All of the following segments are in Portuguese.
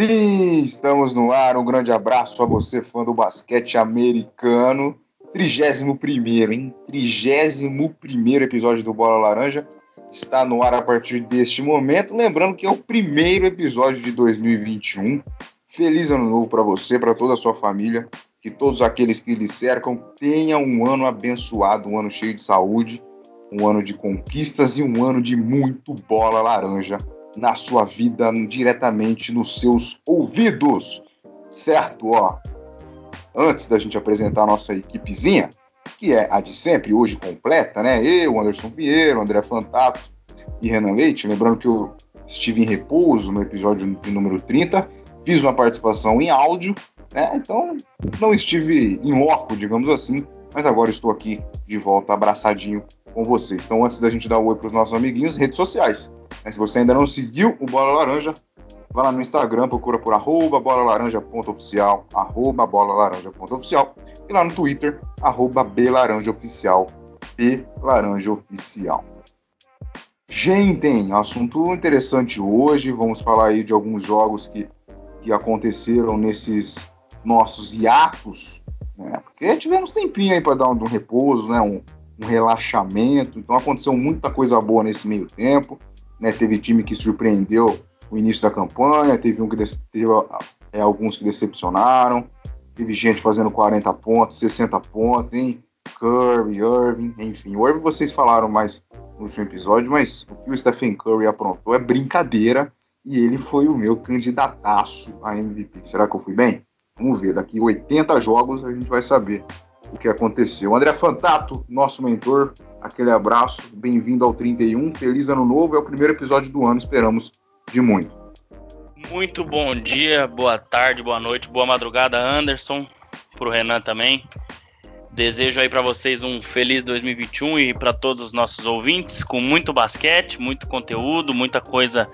Sim, estamos no ar. Um grande abraço a você, fã do basquete americano. 31 hein? 31 episódio do Bola Laranja está no ar a partir deste momento. Lembrando que é o primeiro episódio de 2021. Feliz ano novo para você, para toda a sua família. Que todos aqueles que lhe cercam tenham um ano abençoado, um ano cheio de saúde, um ano de conquistas e um ano de muito bola laranja na sua vida, diretamente nos seus ouvidos. Certo? Ó, antes da gente apresentar a nossa equipezinha, que é a de sempre, hoje completa, né? Eu, Anderson Vieira, André Fantato e Renan Leite. Lembrando que eu estive em repouso no episódio número 30, fiz uma participação em áudio, né? Então não estive em loco, digamos assim, mas agora estou aqui de volta, abraçadinho com vocês. Então, antes da gente dar oi para os nossos amiguinhos, redes sociais. Né? Se você ainda não seguiu o Bola Laranja, Vai lá no Instagram, procura por arroba bolalaranja.oficial, arroba bolalaranja.oficial. E lá no Twitter, arroba belaranjaoficial, belaranjaoficial. Gente, assunto interessante hoje. Vamos falar aí de alguns jogos que, que aconteceram nesses nossos hiatos, né? Porque tivemos tempinho aí para dar um, um, repouso, né? Um, um, relaxamento. Então aconteceu muita coisa boa nesse meio tempo, né? Teve time que surpreendeu o início da campanha, teve, um que teve é, alguns que decepcionaram, teve gente fazendo 40 pontos, 60 pontos, hein? Curry, Irving, enfim. O Irving vocês falaram mais no último episódio, mas o que o Stephen Curry aprontou é brincadeira e ele foi o meu candidataço a MVP. Será que eu fui bem? Vamos ver, daqui 80 jogos a gente vai saber o que aconteceu. André Fantato, nosso mentor, aquele abraço, bem-vindo ao 31, feliz ano novo, é o primeiro episódio do ano, esperamos de muito. Muito bom dia, boa tarde, boa noite, boa madrugada, Anderson, pro Renan também. Desejo aí para vocês um feliz 2021 e para todos os nossos ouvintes, com muito basquete, muito conteúdo, muita coisa,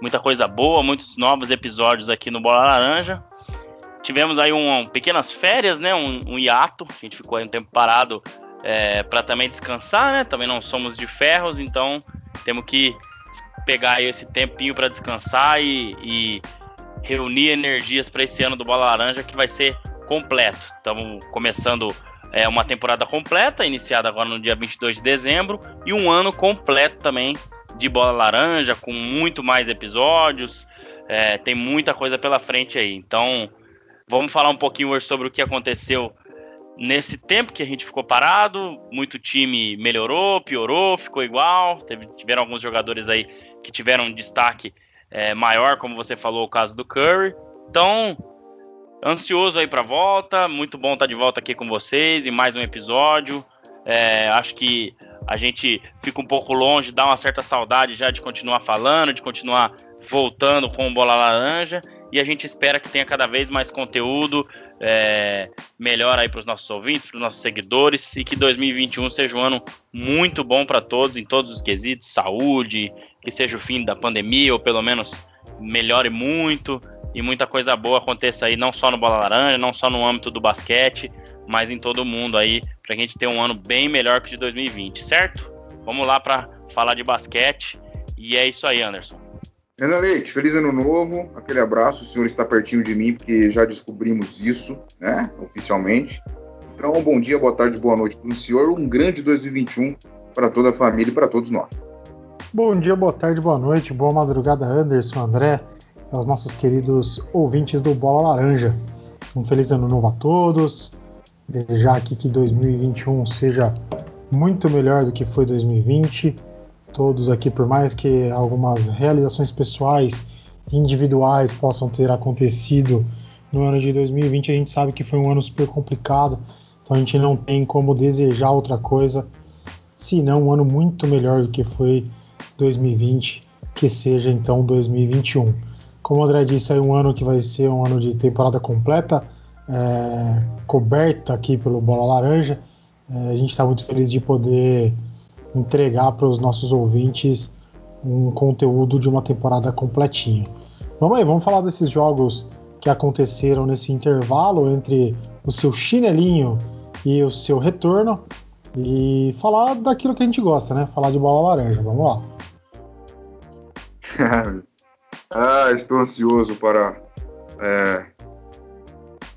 muita coisa boa, muitos novos episódios aqui no Bola Laranja. Tivemos aí um, um pequenas férias, né? Um, um, hiato. A gente ficou aí um tempo parado é, para também descansar, né? Também não somos de ferros, então temos que pegar esse tempinho para descansar e, e, reunir energias para esse ano do Bola Laranja que vai ser completo. Estamos começando é, uma temporada completa, iniciada agora no dia 22 de dezembro, e um ano completo também de Bola Laranja, com muito mais episódios. É, tem muita coisa pela frente aí. Então, vamos falar um pouquinho hoje sobre o que aconteceu nesse tempo que a gente ficou parado. Muito time melhorou, piorou, ficou igual. Teve, tiveram alguns jogadores aí que tiveram um destaque é, maior, como você falou, o caso do Curry. Então, ansioso aí para volta, muito bom estar tá de volta aqui com vocês em mais um episódio. É, acho que a gente fica um pouco longe, dá uma certa saudade já de continuar falando, de continuar voltando com o Bola Laranja. E a gente espera que tenha cada vez mais conteúdo, é, melhor aí para os nossos ouvintes, para os nossos seguidores e que 2021 seja um ano muito bom para todos em todos os quesitos, saúde, que seja o fim da pandemia ou pelo menos melhore muito e muita coisa boa aconteça aí não só no Bola Laranja, não só no âmbito do basquete, mas em todo mundo aí para a gente ter um ano bem melhor que o de 2020, certo? Vamos lá para falar de basquete e é isso aí, Anderson. Renan Leite, feliz ano novo, aquele abraço, o senhor está pertinho de mim, porque já descobrimos isso, né, oficialmente. Então, bom dia, boa tarde, boa noite para o senhor, um grande 2021 para toda a família e para todos nós. Bom dia, boa tarde, boa noite, boa madrugada, Anderson, André, aos nossos queridos ouvintes do Bola Laranja. Um feliz ano novo a todos, desejar aqui que 2021 seja muito melhor do que foi 2020 todos aqui, por mais que algumas realizações pessoais individuais possam ter acontecido no ano de 2020, a gente sabe que foi um ano super complicado, então a gente não tem como desejar outra coisa, senão um ano muito melhor do que foi 2020, que seja então 2021. Como o André disse, é um ano que vai ser um ano de temporada completa, é, coberta aqui pelo Bola Laranja. É, a gente está muito feliz de poder entregar para os nossos ouvintes um conteúdo de uma temporada completinha. Vamos aí, vamos falar desses jogos que aconteceram nesse intervalo entre o seu chinelinho e o seu retorno e falar daquilo que a gente gosta, né? Falar de bola laranja. Vamos lá. ah, estou ansioso para é,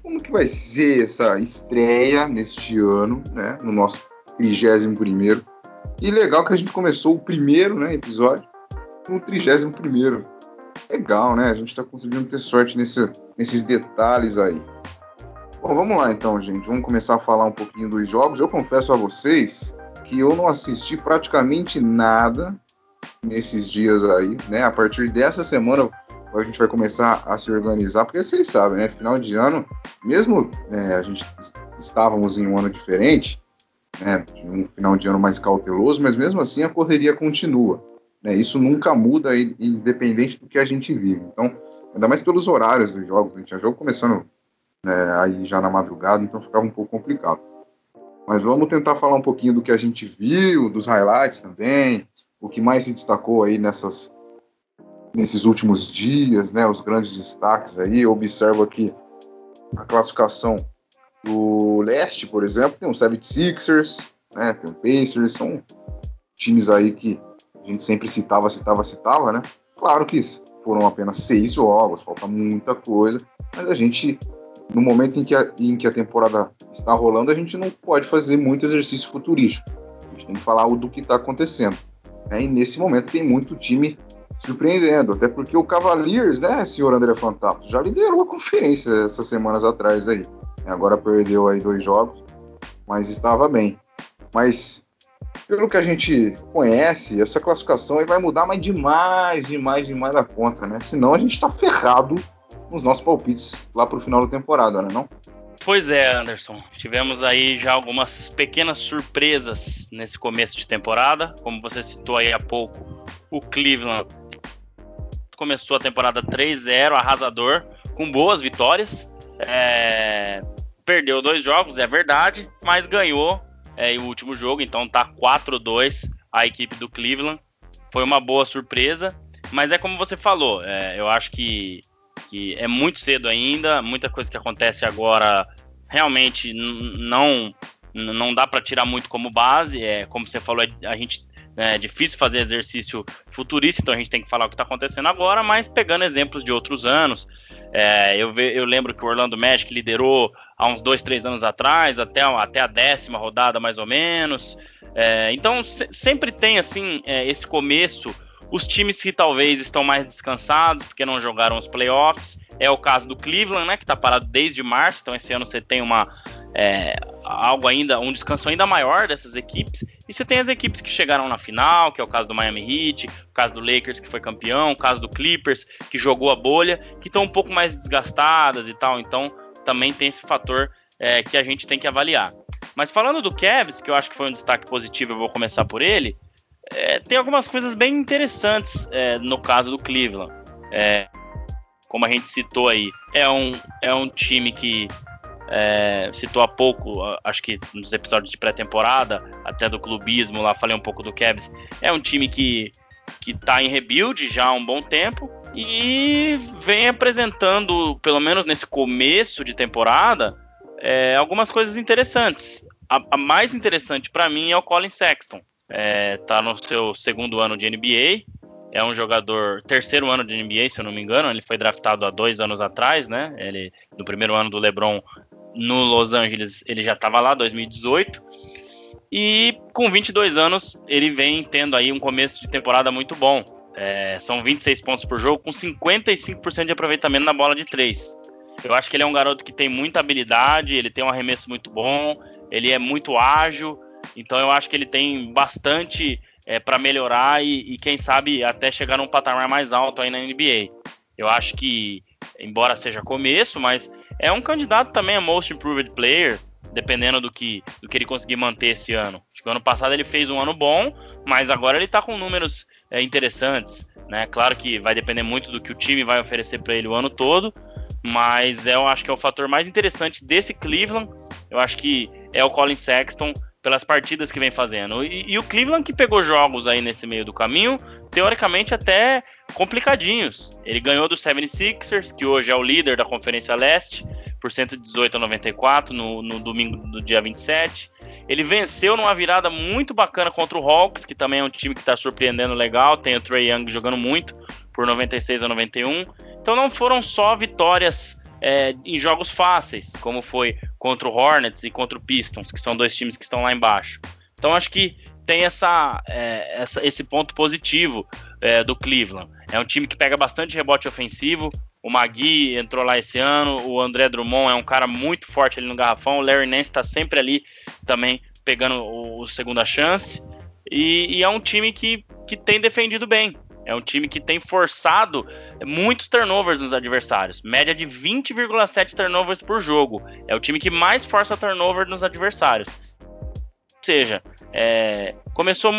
como que vai ser essa estreia neste ano, né? No nosso 31 primeiro. E legal que a gente começou o primeiro né, episódio no 31 primeiro. Legal, né? A gente está conseguindo ter sorte nesse, nesses detalhes aí. Bom, vamos lá então, gente. Vamos começar a falar um pouquinho dos jogos. Eu confesso a vocês que eu não assisti praticamente nada nesses dias aí, né? A partir dessa semana a gente vai começar a se organizar, porque vocês sabem, né? Final de ano, mesmo né, a gente estávamos em um ano diferente, né? Um final de ano mais cauteloso, mas mesmo assim a correria continua. Né? Isso nunca muda, independente do que a gente vive. Então, ainda mais pelos horários dos jogos, a gente tinha jogo começando né, aí já na madrugada, então ficava um pouco complicado. Mas vamos tentar falar um pouquinho do que a gente viu, dos highlights também, o que mais se destacou aí nessas nesses últimos dias, né, os grandes destaques aí. Observo aqui a classificação do leste, por exemplo, tem o 76ers, né, tem o Pacers, são times aí que a gente sempre citava, citava, citava, né? Claro que foram apenas seis jogos, falta muita coisa, mas a gente, no momento em que a, em que a temporada está rolando, a gente não pode fazer muito exercício futurístico. A gente tem que falar do que está acontecendo. Né? E nesse momento tem muito time surpreendendo, até porque o Cavaliers, né, senhor André Fantato, já liderou a conferência essas semanas atrás aí. Agora perdeu aí dois jogos, mas estava bem. Mas pelo que a gente conhece, essa classificação aí vai mudar mais demais, demais, demais da conta, né? Senão a gente tá ferrado nos nossos palpites lá pro final da temporada, né não? Pois é, Anderson. Tivemos aí já algumas pequenas surpresas nesse começo de temporada. Como você citou aí há pouco, o Cleveland começou a temporada 3-0, arrasador, com boas vitórias. É... Perdeu dois jogos, é verdade, mas ganhou é, o último jogo, então tá 4-2 a equipe do Cleveland. Foi uma boa surpresa, mas é como você falou, é, eu acho que que é muito cedo ainda, muita coisa que acontece agora realmente não não dá para tirar muito como base, é como você falou, é, a gente é difícil fazer exercício futurista, então a gente tem que falar o que está acontecendo agora, mas pegando exemplos de outros anos. É, eu, ve, eu, lembro que o Orlando Magic liderou há uns dois, três anos atrás, até, até a décima rodada mais ou menos. É, então se, sempre tem assim é, esse começo os times que talvez estão mais descansados porque não jogaram os playoffs. É o caso do Cleveland, né, que está parado desde março. Então esse ano você tem uma é, algo ainda, um descanso ainda maior dessas equipes. E você tem as equipes que chegaram na final, que é o caso do Miami Heat, o caso do Lakers que foi campeão, o caso do Clippers que jogou a bolha, que estão um pouco mais desgastadas e tal. Então também tem esse fator é, que a gente tem que avaliar. Mas falando do Cavs, que eu acho que foi um destaque positivo, eu vou começar por ele é, tem algumas coisas bem interessantes é, no caso do Cleveland. É, como a gente citou aí, é um, é um time que é, citou há pouco, acho que nos episódios de pré-temporada, até do clubismo lá, falei um pouco do Cavs. É um time que, que tá em rebuild já há um bom tempo e vem apresentando, pelo menos nesse começo de temporada, é, algumas coisas interessantes. A, a mais interessante para mim é o Colin Sexton é, tá no seu segundo ano de NBA. É um jogador, terceiro ano de NBA, se eu não me engano. Ele foi draftado há dois anos atrás, né? Ele, no primeiro ano do LeBron no Los Angeles, ele já estava lá, 2018. E com 22 anos, ele vem tendo aí um começo de temporada muito bom. É, são 26 pontos por jogo, com 55% de aproveitamento na bola de 3. Eu acho que ele é um garoto que tem muita habilidade, ele tem um arremesso muito bom, ele é muito ágil, então eu acho que ele tem bastante é, para melhorar e, e, quem sabe até chegar num patamar mais alto aí na NBA. Eu acho que, embora seja começo, mas é um candidato também a Most Improved Player, dependendo do que, do que ele conseguir manter esse ano. Acho que ano passado ele fez um ano bom, mas agora ele está com números é, interessantes. Né? Claro que vai depender muito do que o time vai oferecer para ele o ano todo, mas eu acho que é o fator mais interessante desse Cleveland. Eu acho que é o Colin Sexton pelas partidas que vem fazendo. E, e, o Cleveland que pegou jogos aí nesse meio do caminho, teoricamente até complicadinhos. Ele ganhou do 76ers, que hoje é o líder da Conferência Leste, por 118 a 94 no, no domingo do dia 27. Ele venceu numa virada muito bacana contra o Hawks, que também é um time que está surpreendendo legal. Tem o Trey Young jogando muito, por 96 a 91. Então não foram só vitórias é, em jogos fáceis, como foi contra o Hornets e contra o Pistons, que são dois times que estão lá embaixo. Então acho que tem essa, é, essa esse ponto positivo é, do Cleveland. É um time que pega bastante rebote ofensivo. O Magui entrou lá esse ano, o André Drummond é um cara muito forte ali no garrafão, o Larry Nance está sempre ali também pegando o, segunda chance. E, e, é um time que, que tem defendido bem. É um time que tem forçado muitos turnovers nos adversários. Média de 20,7 turnovers por jogo. É o time que mais força turnover nos adversários. Ou seja, é, começou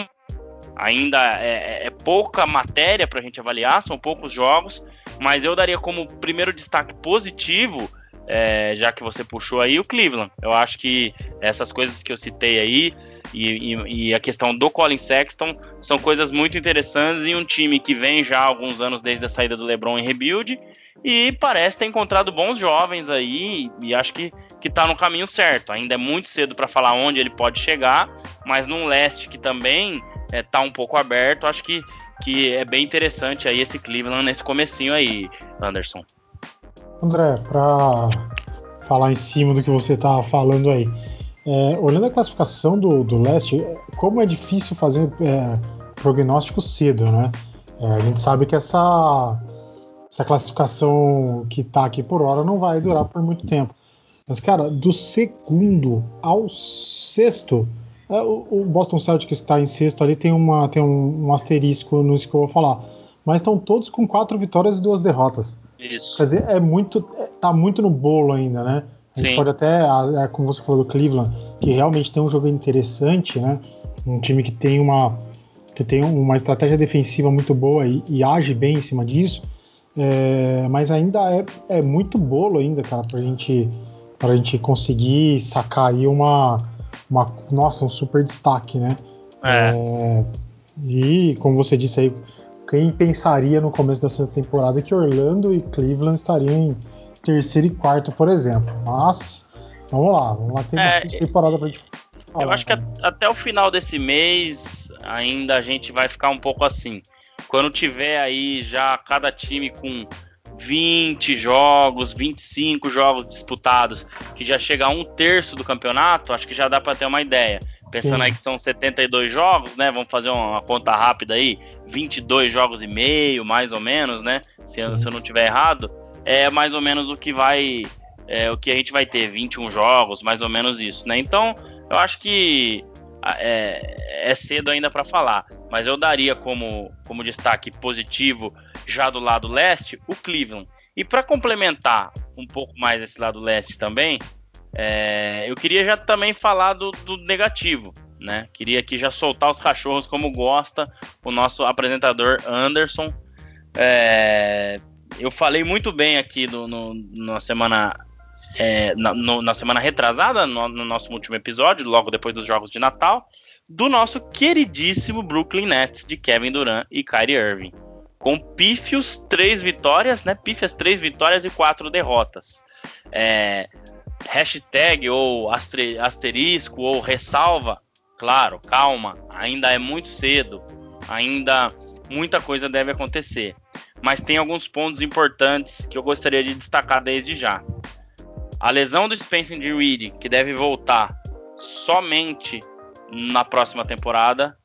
ainda é, é, é pouca matéria para a gente avaliar, são poucos jogos, mas eu daria como primeiro destaque positivo, é, já que você puxou aí, o Cleveland. Eu acho que essas coisas que eu citei aí e, e, e, a questão do Colin Sexton são coisas muito interessantes em um time que vem já há alguns anos desde a saída do LeBron em rebuild e parece ter encontrado bons jovens aí e acho que que está no caminho certo. Ainda é muito cedo para falar onde ele pode chegar, mas num leste que também é, tá um pouco aberto, acho que, que é bem interessante aí esse Cleveland nesse comecinho aí, Anderson. André, para falar em cima do que você estava falando aí, é, olhando a classificação do, do leste, como é difícil fazer é, prognóstico cedo, né? É, a gente sabe que essa, essa classificação que está aqui por hora não vai durar por muito tempo. Mas, cara, do segundo ao sexto, é, o Boston Celtics está em sexto ali, tem, uma, tem um, um asterisco nisso que eu vou falar. Mas estão todos com quatro vitórias e duas derrotas. Isso. Quer dizer, é muito, é, tá muito no bolo ainda, né? A gente Sim. pode até, é, como você falou do Cleveland, que realmente tem um jogo interessante, né? Um time que tem uma, que tem uma estratégia defensiva muito boa e, e age bem em cima disso. É, mas ainda é, é muito bolo ainda, cara, pra gente, pra gente conseguir sacar aí uma, uma nossa, um super destaque, né? É. é. E como você disse aí, quem pensaria no começo dessa temporada que Orlando e Cleveland estariam em terceiro e quarto, por exemplo. Mas, vamos lá, vamos lá ter é, temporada pra gente falar, Eu acho que até o final desse mês ainda a gente vai ficar um pouco assim. Quando tiver aí já cada time com 20 jogos, 25 jogos disputados, que já chega a um terço do campeonato, acho que já dá para ter uma ideia. Pensando Sim. aí que são 72 jogos, né? Vamos fazer uma conta rápida aí, 22 jogos e meio, mais ou menos, né? Se, se eu não tiver errado é mais ou menos o que vai. É, o que a gente vai ter, 21 jogos, mais ou menos isso, né? Então, eu acho que é, é cedo ainda para falar, mas eu daria como, como destaque positivo já do lado leste o Cleveland. E para complementar um pouco mais esse lado leste também, é, eu queria já também falar do, do, negativo, né? Queria aqui já soltar os cachorros como gosta o nosso apresentador Anderson. É, eu falei muito bem aqui no, no na semana é, na, no, na, semana retrasada, no, no, nosso último episódio, logo depois dos jogos de Natal, do nosso queridíssimo Brooklyn Nets de Kevin Durant e Kyrie Irving. Com pífios três vitórias, né? Pífias três vitórias e quatro derrotas. É, hashtag ou asterisco ou ressalva, claro, calma, ainda é muito cedo, ainda muita coisa deve acontecer mas tem alguns pontos importantes que eu gostaria de destacar desde já. A lesão do Spencer Dinwiddie, que deve voltar somente na próxima temporada,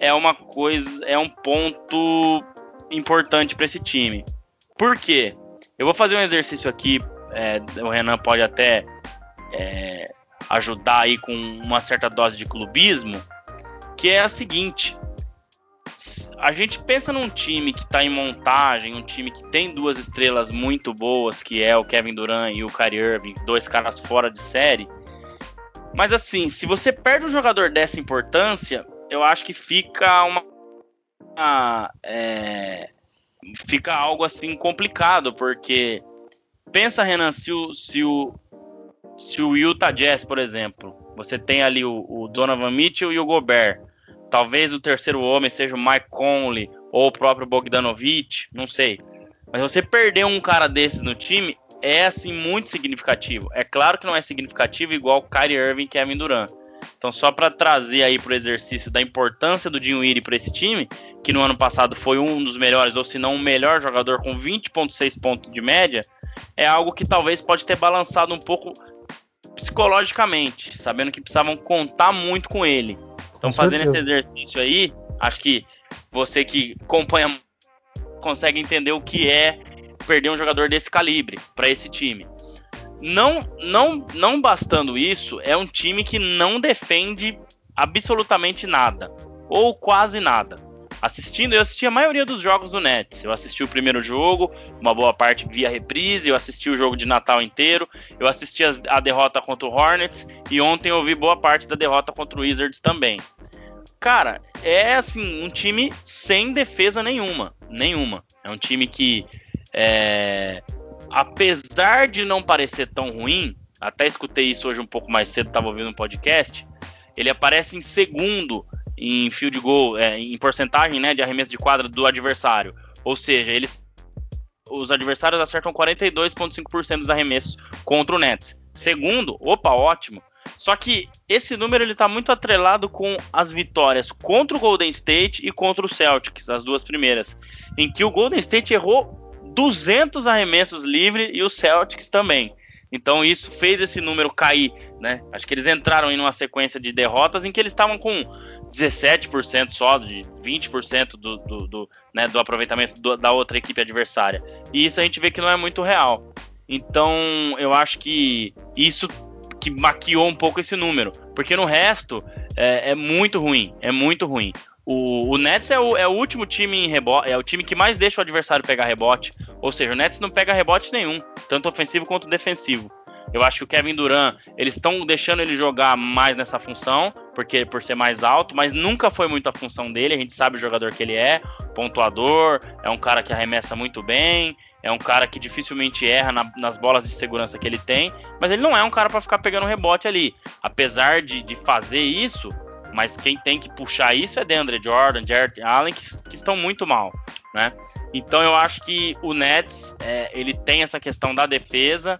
é uma coisa, é um ponto importante para esse time. Por quê? Eu vou fazer um exercício aqui, é, o Renan pode até é, ajudar aí com uma certa dose de clubismo, que é a seguinte: a gente pensa num time que está em montagem, um time que tem duas estrelas muito boas, que é o Kevin Durant e o Kyrie Irving, dois caras fora de série. Mas assim, se você perde um jogador dessa importância, eu acho que fica uma, é, fica algo assim complicado, porque pensa Renan, se o se o se o Utah Jazz, por exemplo, você tem ali o, o Donovan Mitchell e o Gobert Talvez o terceiro homem seja o Mike Conley ou o próprio Bogdanovich, não sei. Mas você perder um cara desses no time é assim muito significativo. É claro que não é significativo igual Kyrie Irving e Kevin Durant. Então só para trazer aí para o exercício da importância do Dinwiddie para esse time, que no ano passado foi um dos melhores ou se não o melhor jogador com 20.6 pontos de média, é algo que talvez pode ter balançado um pouco psicologicamente, sabendo que precisavam contar muito com ele. Então, com fazendo esse exercício aí, acho que você que acompanha consegue entender o que é perder um jogador desse calibre para esse time. Não, não, não bastando isso, é um time que não defende absolutamente nada ou quase nada. Assistindo, eu assisti a maioria dos jogos do Nets. Eu assisti o primeiro jogo, uma boa parte via reprise, eu assisti o jogo de Natal inteiro, eu assisti a, a derrota contra o Hornets e ontem eu vi boa parte da derrota contra o Wizards também. Cara, é assim, um time sem defesa nenhuma. Nenhuma. É um time que, é, apesar de não parecer tão ruim, até escutei isso hoje um pouco mais cedo, estava ouvindo um podcast. Ele aparece em segundo em field goal, é, em porcentagem né, de arremesso de quadra do adversário. Ou seja, eles, os adversários acertam 42,5% dos arremessos contra o Nets. Segundo, opa, ótimo. Só que esse número ele está muito atrelado com as vitórias contra o Golden State e contra o Celtics, as duas primeiras, em que o Golden State errou 200 arremessos livres e o Celtics também. Então isso fez esse número cair, né? Acho que eles entraram em uma sequência de derrotas em que eles estavam com 17% só, de 20% do, do, do, né, do aproveitamento do, da outra equipe adversária. E isso a gente vê que não é muito real. Então eu acho que isso que maquiou um pouco esse número. Porque no resto é, é muito ruim. É muito ruim. O, o Nets é o, é o, último time em rebote, é o time que mais deixa o adversário pegar rebote. Ou seja, o Nets não pega rebote nenhum, tanto ofensivo quanto defensivo. Eu acho que o Kevin Durant, eles estão deixando ele jogar mais nessa função, porque por ser mais alto, mas nunca foi muito a função dele. A gente sabe o jogador que ele é, pontuador, é um cara que arremessa muito bem, é um cara que dificilmente erra na, nas bolas de segurança que ele tem, mas ele não é um cara para ficar pegando rebote ali. Apesar de, de fazer isso, mas quem tem que puxar isso é DeAndre Jordan, Jared Allen, que, que estão muito mal, né? Então eu acho que o Nets é, ele tem essa questão da defesa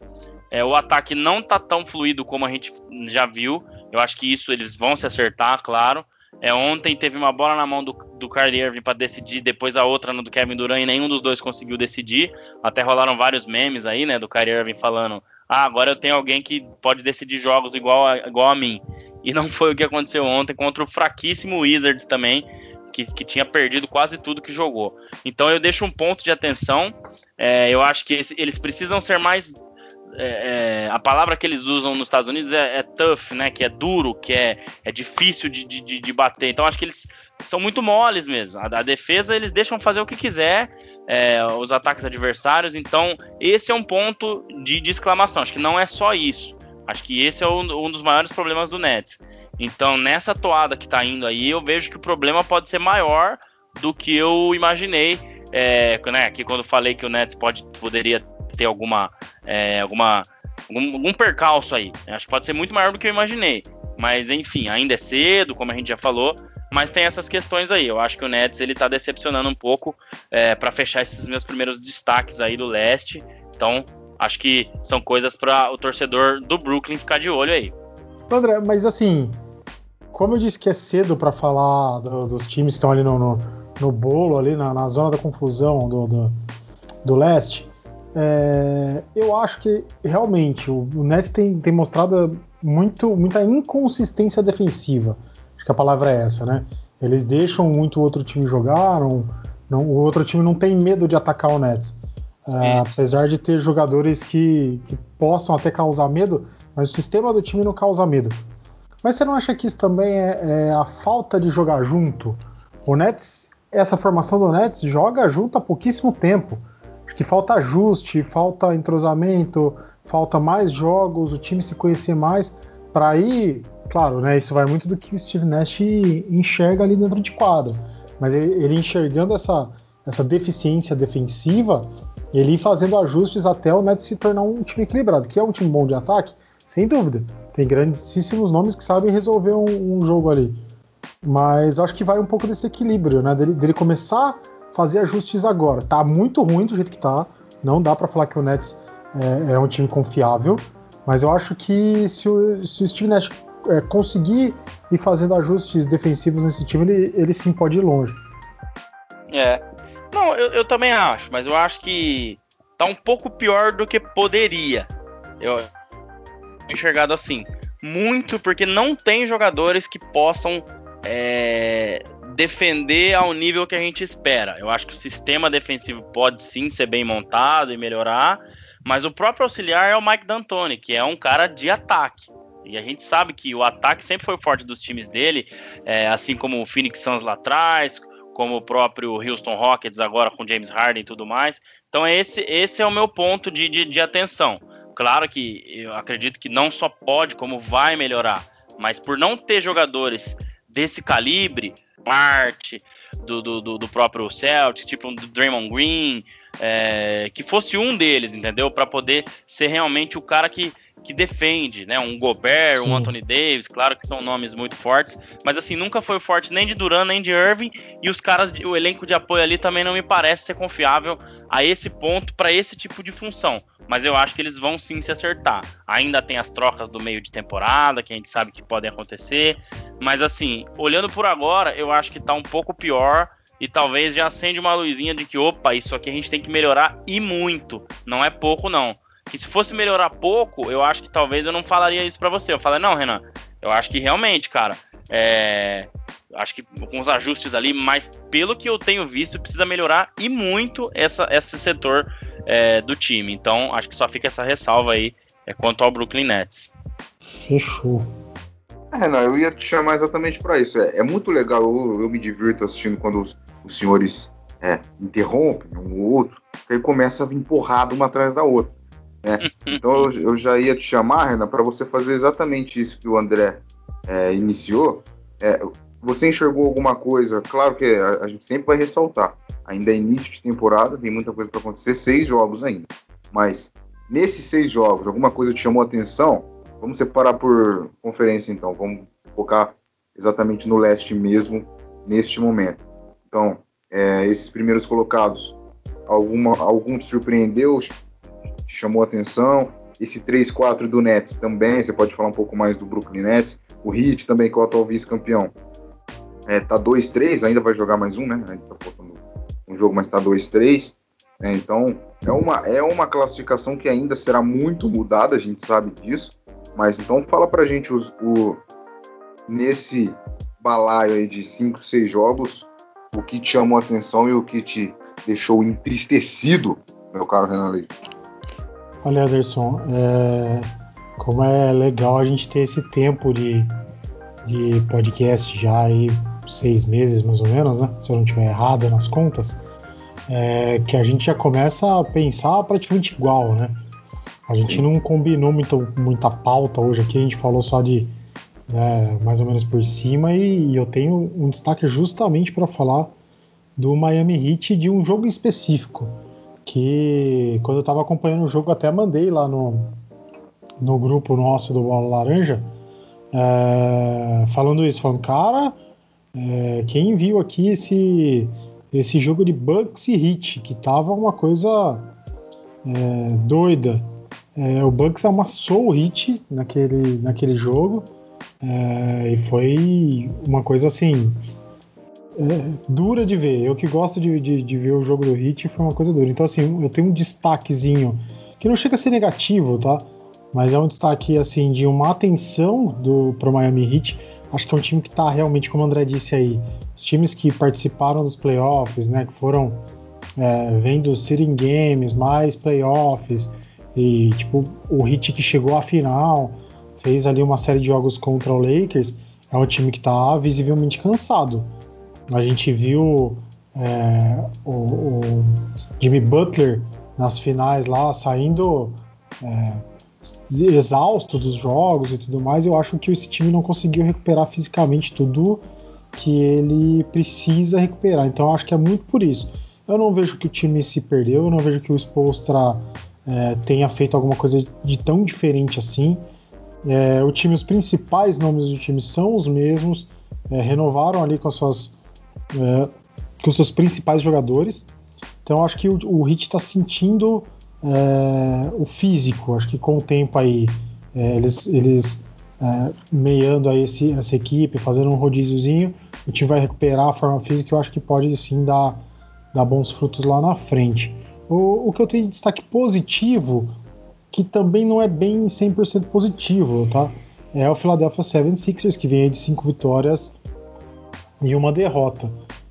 é, o ataque não tá tão fluido como a gente já viu. Eu acho que isso eles vão se acertar, claro. É, ontem teve uma bola na mão do, do Kyrie Irving para decidir, depois a outra no do Kevin Durant e nenhum dos dois conseguiu decidir. Até rolaram vários memes aí, né, do Kyrie Irving falando: "Ah, agora eu tenho alguém que pode decidir jogos igual a, igual a mim". E não foi o que aconteceu ontem contra o fraquíssimo Wizards também, que, que tinha perdido quase tudo que jogou. Então eu deixo um ponto de atenção. É, eu acho que eles precisam ser mais é, é, a palavra que eles usam nos Estados Unidos é, é, tough, né? Que é duro, que é, é difícil de, de, de, bater. Então acho que eles são muito moles mesmo. A, a defesa eles deixam fazer o que quiser, é, os ataques adversários. Então esse é um ponto de, de, exclamação. Acho que não é só isso. Acho que esse é um, um dos maiores problemas do Nets. Então nessa toada que tá indo aí, eu vejo que o problema pode ser maior do que eu imaginei. É, né, que quando falei que o Nets pode, poderia ter alguma é, alguma algum, algum percalço aí. Acho que pode ser muito maior do que eu imaginei. Mas enfim, ainda é cedo, como a gente já falou. Mas tem essas questões aí. Eu acho que o Nets ele tá decepcionando um pouco é, para fechar esses meus primeiros destaques aí do leste. Então, acho que são coisas para o torcedor do Brooklyn ficar de olho aí. André, mas assim, como eu disse que é cedo para falar do, dos times que estão ali no, no, no, bolo, ali na, na zona da confusão do, do, do leste, é, eu acho que realmente o, o Nets tem, tem mostrado muito, muita inconsistência defensiva. Acho que a palavra é essa, né? Eles deixam muito o outro time jogar, não, não, o outro time não tem medo de atacar o Nets. É, apesar de ter jogadores que, que, possam até causar medo, mas o sistema do time não causa medo. Mas você não acha que isso também é, é a falta de jogar junto? O Nets, essa formação do Nets joga junto há pouquíssimo tempo que falta ajuste, falta entrosamento, falta mais jogos, o time se conhecer mais para ir, claro, né, isso vai muito do que o Steve Nash enxerga ali dentro de quadra, mas ele, ele enxergando essa, essa deficiência defensiva, ele ir fazendo ajustes até o Nets se tornar um time equilibrado, que é um time bom de ataque, sem dúvida. Tem grandíssimos nomes que sabem resolver um, um jogo ali. Mas acho que vai um pouco desse equilíbrio, né? Dele, dele começar fazer ajustes agora. Tá muito ruim do jeito que tá. Não dá para falar que o Nets é, é, um time confiável, mas eu acho que se o, se o Steve Nash é, conseguir ir fazendo ajustes defensivos nesse time, ele, ele sim pode ir longe. É. Não, eu, eu também acho, mas eu acho que tá um pouco pior do que poderia. Eu enxergado assim. Muito porque não tem jogadores que possam é, defender ao nível que a gente espera. Eu acho que o sistema defensivo pode sim ser bem montado e melhorar, mas o próprio auxiliar é o Mike D'Antoni, que é um cara de ataque. E a gente sabe que o ataque sempre foi forte dos times dele, é, assim como o Phoenix Suns lá atrás, como o próprio Houston Rockets agora com James Harden e tudo mais. Então esse, esse é o meu ponto de, de, de atenção. Claro que eu acredito que não só pode, como vai melhorar, mas por não ter jogadores desse calibre, parte do, do, do, próprio Celtic, tipo um Draymond Green, é, que fosse um deles, entendeu? Para poder ser realmente o cara que que defende, né? Um Gobert, Sim. um Anthony Davis, claro que são nomes muito fortes, mas assim, nunca foi forte nem de Duran, nem de Irving, e os caras, o elenco de apoio ali também não me parece ser confiável a esse ponto para esse tipo de função. Mas eu acho que eles vão sim se acertar. Ainda tem as trocas do meio de temporada, que a gente sabe que podem acontecer, mas assim, olhando por agora, eu acho que tá um pouco pior e talvez já acende uma luzinha de que, opa, isso aqui a gente tem que melhorar e muito. Não é pouco, não que se fosse melhorar pouco, eu acho que talvez eu não falaria isso para você. Eu falei, não, Renan, eu acho que realmente, cara, é, acho que com os ajustes ali, mas pelo que eu tenho visto, precisa melhorar e muito essa, esse setor é, do time. Então, acho que só fica essa ressalva aí é, quanto ao Brooklyn Nets. Fechou. É, Renan, eu ia te chamar exatamente para isso. É, é, muito legal, eu, eu, me divirto assistindo quando os, os senhores é, interrompem um ou outro, porque aí começa a vir porrada uma atrás da outra. Né? Então eu, eu, já ia te chamar, Renan, para você fazer exatamente isso que o André é, iniciou. É, você enxergou alguma coisa? Claro que a, a, gente sempre vai ressaltar. Ainda é início de temporada, tem muita coisa para acontecer, seis jogos ainda. Mas nesses seis jogos, alguma coisa te chamou a atenção? Vamos separar por conferência então. Vamos focar exatamente no leste mesmo neste momento. Então, é, esses primeiros colocados, alguma, algum te surpreendeu? Chamou atenção. Esse 3-4 do Nets também, você pode falar um pouco mais do Brooklyn Nets. O Heat também, que é o atual vice-campeão. É, tá 2-3, ainda vai jogar mais um, né? A gente tá faltando um jogo, mas tá 2-3. É, então, é uma, é uma classificação que ainda será muito mudada, a gente sabe disso. Mas então fala pra gente os, o, nesse balaio aí de 5, 6 jogos, o que te chamou a atenção e o que te deixou entristecido, meu caro Renan Leite. Olha, Anderson, é, como é legal a gente ter esse tempo de, de podcast já aí, seis meses mais ou menos, né? Se eu não estiver errado nas contas, é, que a gente já começa a pensar praticamente igual, né? A gente não combinou muito, muita pauta hoje aqui, a gente falou só de né, mais ou menos por cima e, e eu tenho um destaque justamente para falar do Miami Heat de um jogo específico que quando eu estava acompanhando o jogo até mandei lá no, no grupo nosso do Bola Laranja é, falando isso, falando, cara, é, quem viu aqui esse, esse jogo de Bucks e Hit, que tava uma coisa é, doida. É, o Bucks amassou o Hit naquele, naquele jogo é, e foi uma coisa assim é, dura de ver. Eu que gosto de, de, de, ver o jogo do Heat foi uma coisa dura. Então, assim, eu tenho um destaquezinho que não chega a ser negativo, tá? Mas é um destaque, assim, de uma atenção do, pro Miami Heat. Acho que é um time que tá realmente, como o André disse aí, os times que participaram dos playoffs, né? Que foram é, vendo sitting games, mais playoffs. E, tipo, o Heat que chegou à final, fez ali uma série de jogos contra o Lakers. É um time que tá visivelmente cansado a gente viu é, o, o, Jimmy Butler nas finais lá saindo é, exausto dos jogos e tudo mais. Eu acho que esse time não conseguiu recuperar fisicamente tudo que ele precisa recuperar. Então acho que é muito por isso. Eu não vejo que o time se perdeu, eu não vejo que o Spolstra é, tenha feito alguma coisa de tão diferente assim. É, o time, os principais nomes do time são os mesmos, é, renovaram ali com as suas é, com seus principais jogadores. Então acho que o, o está sentindo é, o físico. Acho que com o tempo aí é, eles, eles é, meiando aí esse, essa equipe, fazendo um rodíziozinho, o time vai recuperar a forma física. Eu acho que pode sim dar, dar bons frutos lá na frente. O, o que eu tenho de destaque positivo, que também não é bem 100% positivo, tá? É o Philadelphia 76ers, que vem aí de cinco vitórias e uma derrota.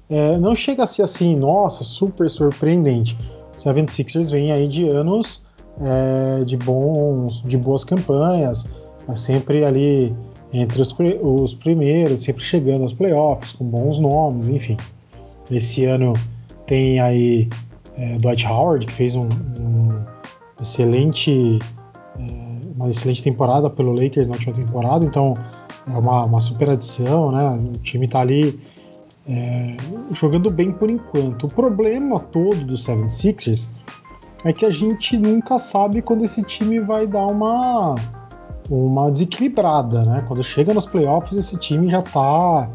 É, não chega a ser assim, nossa, super surpreendente. O 76ers vem aí de anos é, de bons, de boas campanhas, é sempre ali entre os, os primeiros, sempre chegando aos playoffs, com bons nomes, enfim. Esse ano tem aí é, Dwight Howard, que fez um, um excelente, é, uma excelente temporada pelo Lakers na última temporada, então é uma, uma super adição, né? O time está ali é, jogando bem por enquanto. O problema todo do 76ers é que a gente nunca sabe quando esse time vai dar uma uma desequilibrada, né? Quando chega nos playoffs, esse time já tá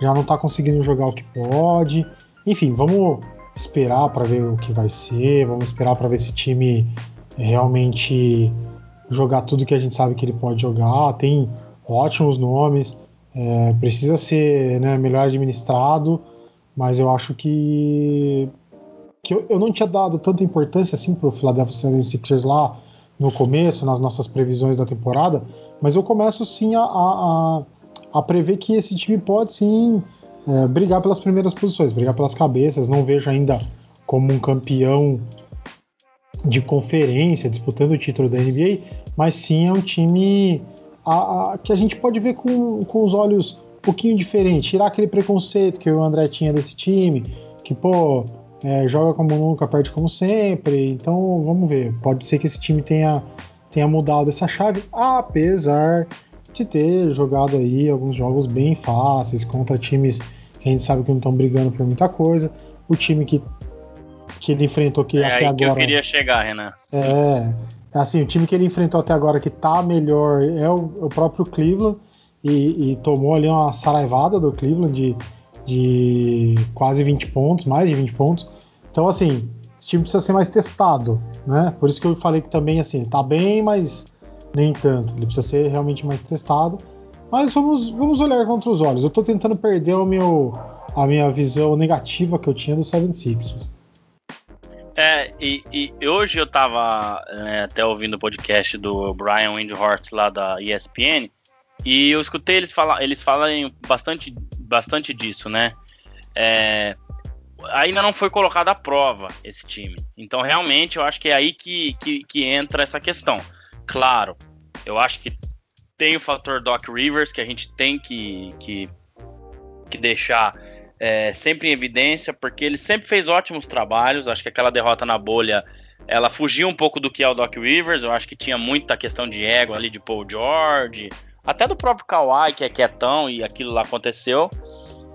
já não tá conseguindo jogar o que pode. Enfim, vamos esperar para ver o que vai ser, vamos esperar para ver esse time realmente jogar tudo que a gente sabe que ele pode jogar. Tem ótimos nomes, é, precisa ser né, melhor administrado, mas eu acho que, que eu, eu, não tinha dado tanta importância assim para o Philadelphia 76ers lá no começo, nas nossas previsões da temporada, mas eu começo sim a, a, a prever que esse time pode sim é, brigar pelas primeiras posições, brigar pelas cabeças. Não vejo ainda como um campeão de conferência disputando o título da NBA, mas sim é um time a, a, que a gente pode ver com, com os olhos um pouquinho diferentes, tirar aquele preconceito que o André tinha desse time, que pô, é, joga como nunca, perde como sempre. Então vamos ver. Pode ser que esse time tenha, tenha mudado essa chave, apesar de ter jogado aí alguns jogos bem fáceis contra times que a gente sabe que não estão brigando por muita coisa. O time que, que ele enfrentou que é até agora. Que eu queria chegar, Renan. É. Assim, o time que ele enfrentou até agora que tá melhor é o, o próprio Cleveland. E, e, tomou ali uma saraivada do Cleveland de, de quase 20 pontos, mais de 20 pontos. Então, assim, esse time precisa ser mais testado, né? Por isso que eu falei que também, assim, tá bem, mas nem tanto. Ele precisa ser realmente mais testado. Mas vamos, vamos olhar contra os olhos. Eu tô tentando perder o meu, a minha visão negativa que eu tinha do 76ers. É, e, e, hoje eu tava é, até ouvindo o podcast do Brian Windhorst lá da ESPN, e eu escutei eles falar, eles falarem bastante, bastante disso, né? É, ainda não foi colocado à prova esse time. Então, realmente, eu acho que é aí que, que, que, entra essa questão. Claro, eu acho que tem o fator Doc Rivers que a gente tem que, que, que deixar é, sempre em evidência, porque ele sempre fez ótimos trabalhos. Acho que aquela derrota na bolha ela fugiu um pouco do que é o Doc Rivers. Eu acho que tinha muita questão de ego ali de Paul George, até do próprio Kawhi, que é quietão e aquilo lá aconteceu.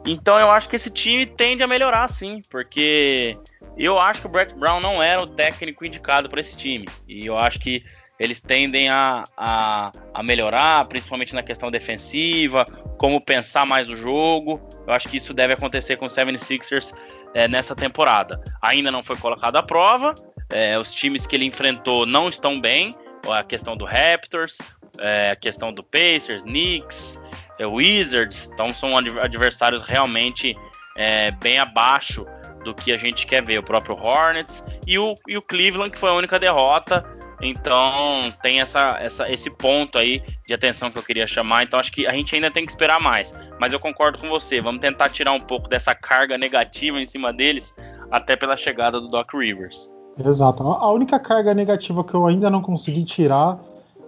Então eu acho que esse time tende a melhorar sim, porque eu acho que o Brett Brown não era o técnico indicado para esse time. E eu acho que eles tendem a, a, a, melhorar, principalmente na questão defensiva, como pensar mais o jogo. Eu acho que isso deve acontecer com o 76ers é, nessa temporada. Ainda não foi colocado à prova, é, os times que ele enfrentou não estão bem. A questão do Raptors, é, a questão do Pacers, Knicks, é, Wizards, então são adversários realmente é, bem abaixo do que a gente quer ver. O próprio Hornets e o, e o Cleveland, que foi a única derrota. Então tem essa, essa, esse ponto aí de atenção que eu queria chamar. Então acho que a gente ainda tem que esperar mais. Mas eu concordo com você. Vamos tentar tirar um pouco dessa carga negativa em cima deles, até pela chegada do Doc Rivers. Exato. A única carga negativa que eu ainda não consegui tirar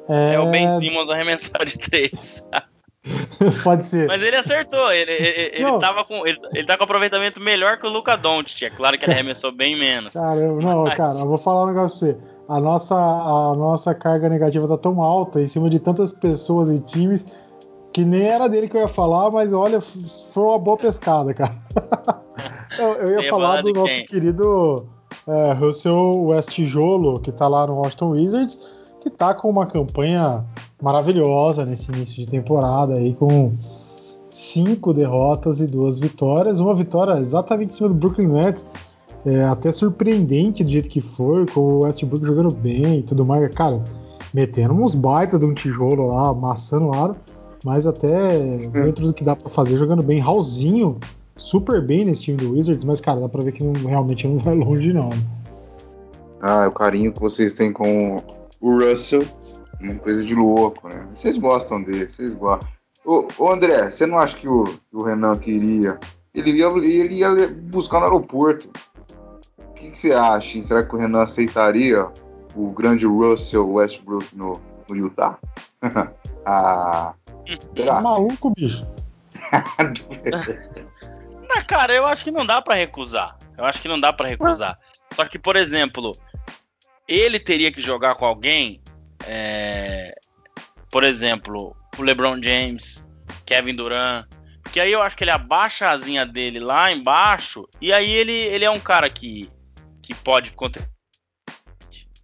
é. É o Ben Simmons arremessar de três. Pode ser. Mas ele acertou, ele, ele, ele, tava com, ele, ele tá com aproveitamento melhor que o Luca Doncic. É claro que ele arremessou bem menos. Caramba, não, mas... cara, eu vou falar um negócio pra você. A nossa, a nossa carga negativa tá tão alta em cima de tantas pessoas e times que nem era dele que eu ia falar, mas olha, foi uma boa pescada, cara. eu, eu ia, ia falar, do nosso quem? querido é, Russell Westjolo, que tá lá no Washington Wizards, que tá com uma campanha maravilhosa nesse início de temporada aí com cinco derrotas e duas vitórias. Uma vitória exatamente em cima do Brooklyn Nets, é, até surpreendente do jeito que foi, com o Westbrook jogando bem e tudo mais. Cara, metendo uns baita de um tijolo lá, amassando o aro, mas até Sim. dentro do que dá para fazer, jogando bem. Raulzinho, super bem nesse time do Wizards, mas cara, dá pra ver que não, realmente não vai longe não. Ah, o carinho que vocês têm com o Russell, uma coisa de louco, né? Vocês gostam dele, vocês gostam. Ô, ô André, você não acha que o, o Renan queria? Ele ia, ele ia buscar no aeroporto. O que, que você acha? Será que o Renan aceitaria o grande Russell Westbrook no, no Utah? ah, será? Tá maluco, bicho. não, cara, eu acho que não dá para recusar. Eu acho que não dá para recusar. Só que, por exemplo, ele teria que jogar com alguém, é, por exemplo, o LeBron James, Kevin Durant, porque aí eu acho que ele abaixa a asinha dele lá embaixo e aí ele, ele é um cara que, que pode.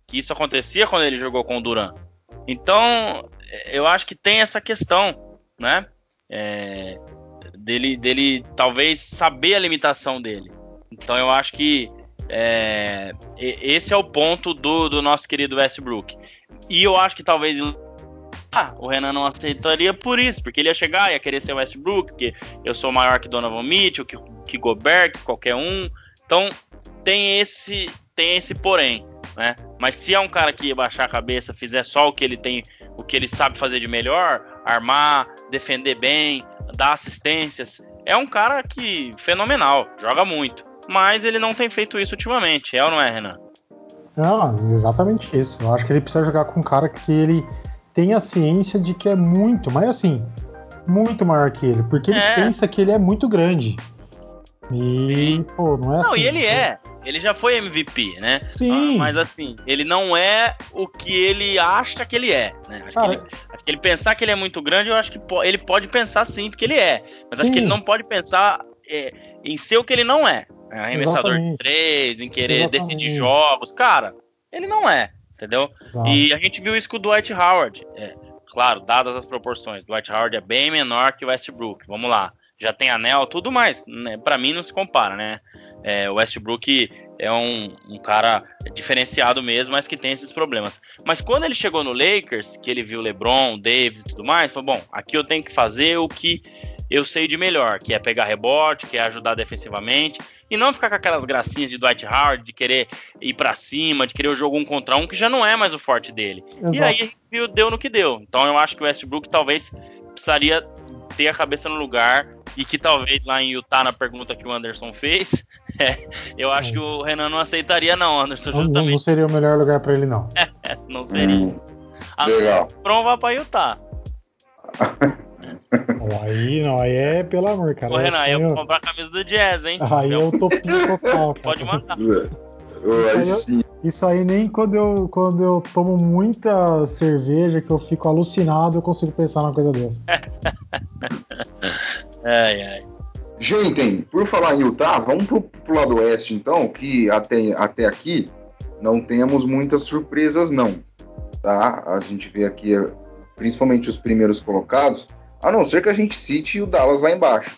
Que isso acontecia quando ele jogou com o Durant. Então, eu acho que tem essa questão, né? É, dele, dele talvez saber a limitação dele. Então eu acho que é, esse é o ponto do, do, nosso querido Westbrook. E eu acho que talvez ah, o Renan não aceitaria por isso, porque ele ia chegar, ia querer ser Westbrook, porque eu sou maior que Donovan Mitchell, que, que Gobert, que qualquer um. Então tem esse, tem esse porém. Né? Mas se é um cara que baixar a cabeça, fizer só o que ele tem, o que ele sabe fazer de melhor, armar, defender bem, dar assistências, é um cara que fenomenal, joga muito. Mas ele não tem feito isso ultimamente, é ou não é, Renan? Não, exatamente isso. Eu acho que ele precisa jogar com um cara que ele tem a ciência de que é muito, mas assim, muito maior que ele, porque ele é. pensa que ele é muito grande. E, pô, não é não, assim. E ele é. Ele já foi MVP, né? Sim. Ah, mas assim, ele não é o que ele acha que ele é. Né? Acho, que ele, acho, que ele, pensar que ele é muito grande, eu acho que ele pode pensar sim, porque ele é. Mas sim. acho que ele não pode pensar é, em ser o que ele não é. é arremessador Exatamente. de três, em querer Exatamente. decidir jogos. Cara, ele não é. Entendeu? Exato. E a gente viu isso com o Dwight Howard. É, claro, dadas as proporções. Dwight Howard é bem menor que o Westbrook. Vamos lá já tem anel, tudo mais. Né? Para mim não se compara, né? É, o Westbrook é um, um, cara diferenciado mesmo, mas que tem esses problemas. Mas quando ele chegou no Lakers, que ele viu LeBron, Davis e tudo mais, falou: bom, aqui eu tenho que fazer o que eu sei de melhor, que é pegar rebote, que é ajudar defensivamente, e não ficar com aquelas gracinhas de Dwight Howard, de querer ir para cima, de querer o jogo um contra um, que já não é mais o forte dele. Exato. E aí viu, deu no que deu. Então eu acho que o Westbrook talvez precisaria ter a cabeça no lugar e que talvez lá em Utah, na pergunta que o Anderson fez, é, eu acho é. que o Renan não aceitaria, não, Anderson. Não, justamente. não seria o melhor lugar para ele, não. não seria. Hum, a legal. Pron vai para Utah. aí não, aí é pelo amor, cara. Ô, Renan, assim, eu vou comprar a camisa do Jazz, hein? Aí eu tô total. Pode mandar. Isso aí, isso aí nem quando eu, quando eu tomo muita cerveja que eu fico alucinado eu consigo pensar numa coisa dessa. Ai, ai. Gente, por falar em Utah, vamos pro, pro lado oeste então, que até, até aqui não temos muitas surpresas não, tá? A gente vê aqui principalmente os primeiros colocados, a não ser que a gente cite o Dallas lá embaixo,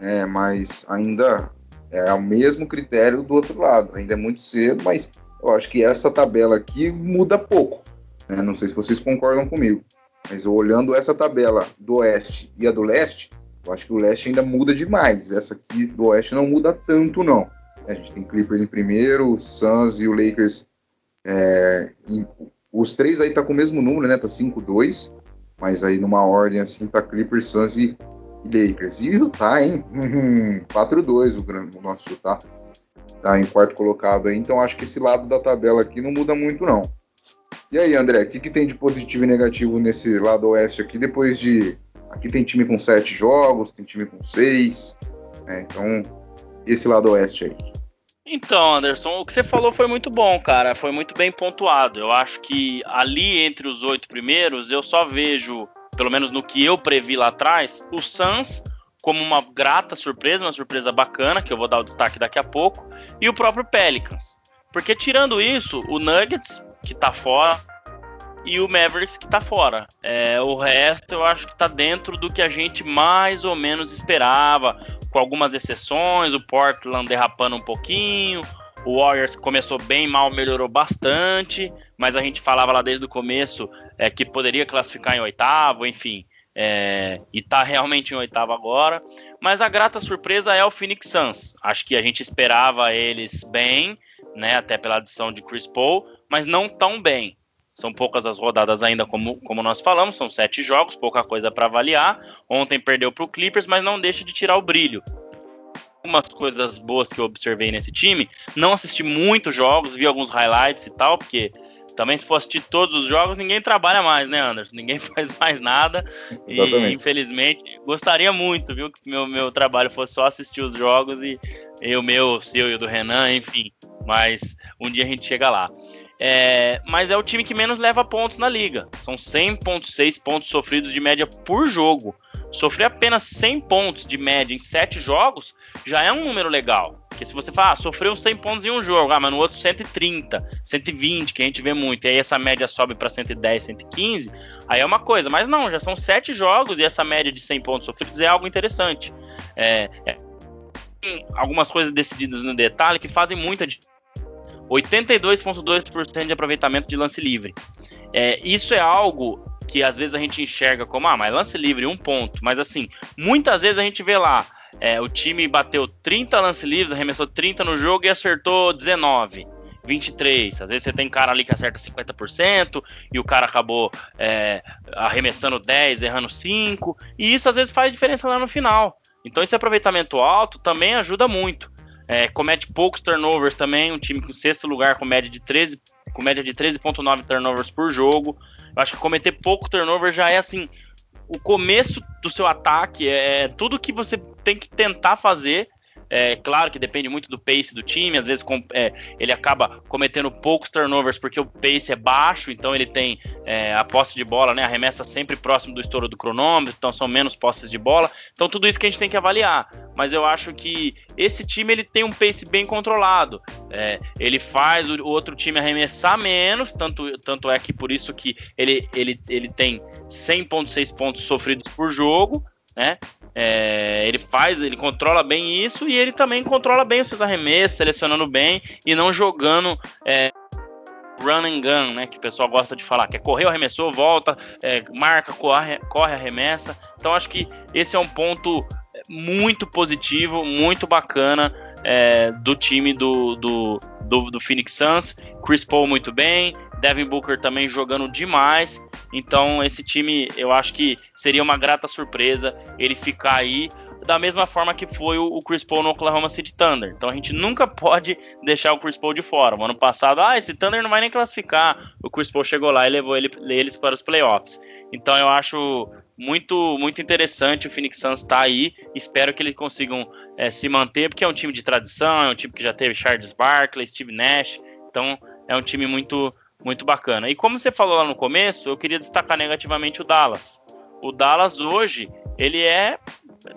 é, mas ainda é o mesmo critério do outro lado, ainda é muito cedo, mas eu acho que essa tabela aqui muda pouco, né? não sei se vocês concordam comigo, mas olhando essa tabela do oeste e a do leste, eu acho que o leste ainda muda demais. Essa aqui do oeste não muda tanto, não. A gente tem Clippers em primeiro, Suns e o Lakers. É, os três aí tá com o mesmo número, né? Tá 5-2. Mas aí numa ordem assim tá Clippers, Suns e, e Lakers. E o Utah, hein? 4-2 o, o nosso. Tá em quarto colocado aí. Então acho que esse lado da tabela aqui não muda muito, não. E aí, André, o que, que tem de positivo e negativo nesse lado oeste aqui depois de Aqui tem time com sete jogos, tem time com seis. Né? Então, esse lado oeste aí. Então, Anderson, o que você falou foi muito bom, cara. Foi muito bem pontuado. Eu acho que ali entre os oito primeiros, eu só vejo, pelo menos no que eu previ lá atrás, o Suns como uma grata surpresa, uma surpresa bacana, que eu vou dar o destaque daqui a pouco, e o próprio Pelicans. Porque tirando isso, o Nuggets, que tá fora, e o Mavericks que tá fora. É, o resto eu acho que tá dentro do que a gente mais ou menos esperava, com algumas exceções, o Portland derrapando um pouquinho, o Warriors começou bem mal, melhorou bastante, mas a gente falava lá desde o começo é, que poderia classificar em oitavo, enfim. é, e tá realmente em oitavo agora. Mas a grata surpresa é o Phoenix Suns. Acho que a gente esperava eles bem, né? Até pela adição de Chris Paul, mas não tão bem. São poucas as rodadas ainda, como, como nós falamos, são sete jogos, pouca coisa para avaliar. Ontem perdeu para o Clippers, mas não deixa de tirar o brilho. Algumas coisas boas que eu observei nesse time, não assisti muitos jogos, vi alguns highlights e tal, porque também se for assistir todos os jogos, ninguém trabalha mais, né, Anderson? Ninguém faz mais nada. Exatamente. E infelizmente, gostaria muito, viu, que meu, meu trabalho fosse só assistir os jogos e, e o meu, o seu e o do Renan, enfim. Mas um dia a gente chega lá. É, mas é o time que menos leva pontos na liga. São 100,6 pontos sofridos de média por jogo. Sofrer apenas 100 pontos de média em 7 jogos já é um número legal. Porque se você fala, ah, sofreu 100 pontos em um jogo, ah, mas no outro 130, 120, que a gente vê muito, e aí essa média sobe para 110, 115, aí é uma coisa. Mas não, já são 7 jogos e essa média de 100 pontos sofridos é algo interessante. É, é, tem algumas coisas decididas no detalhe que fazem muita diferença 82,2% de aproveitamento de lance livre. É, isso é algo que às vezes a gente enxerga como, ah, mas lance livre, um ponto. Mas assim, muitas vezes a gente vê lá, é, o time bateu 30 lance livres, arremessou 30 no jogo e acertou 19. 23. Às vezes você tem cara ali que acerta 50% e o cara acabou é, arremessando 10, errando 5. E isso às vezes faz diferença lá no final. Então esse aproveitamento alto também ajuda muito. É, comete poucos turnovers também, um time com sexto lugar com média de 13 com média de 13.9 turnovers por jogo. Eu acho que cometer pouco turnover já é assim o começo do seu ataque, é, é tudo que você tem que tentar fazer é claro que depende muito do pace do time, às vezes é, ele acaba cometendo poucos turnovers porque o pace é baixo, então ele tem é, a posse de bola, né? Arremessa sempre próximo do estouro do cronômetro, então são menos posses de bola. Então tudo isso que a gente tem que avaliar. Mas eu acho que esse time ele tem um pace bem controlado. É, ele faz o, o, outro time arremessar menos, tanto, tanto é que por isso que ele, ele, ele tem 100.6 pontos sofridos por jogo, né? É, ele faz, ele controla bem isso e ele também controla bem os seus arremessos, selecionando bem e não jogando é, run and gun, né? Que o pessoal gosta de falar, que é correr, arremessou, volta, é, marca, corre, corre, arremessa. Então acho que esse é um ponto muito positivo, muito bacana é, do time do, do, do, do Phoenix Suns. Chris Paul muito bem, Devin Booker também jogando demais. Então, esse time, eu acho que seria uma grata surpresa ele ficar aí da mesma forma que foi o Chris Paul no Oklahoma City Thunder. Então a gente nunca pode deixar o Chris Paul de fora. O ano passado, ah, esse Thunder não vai nem classificar. O Chris Paul chegou lá e levou ele, eles para os playoffs. Então eu acho muito muito interessante o Phoenix Suns estar tá aí. Espero que eles consigam é, se manter, porque é um time de tradição, é um time que já teve Charles Barkley, Steve Nash. Então é um time muito muito bacana. E como você falou lá no começo, eu queria destacar negativamente o Dallas. O Dallas hoje, ele é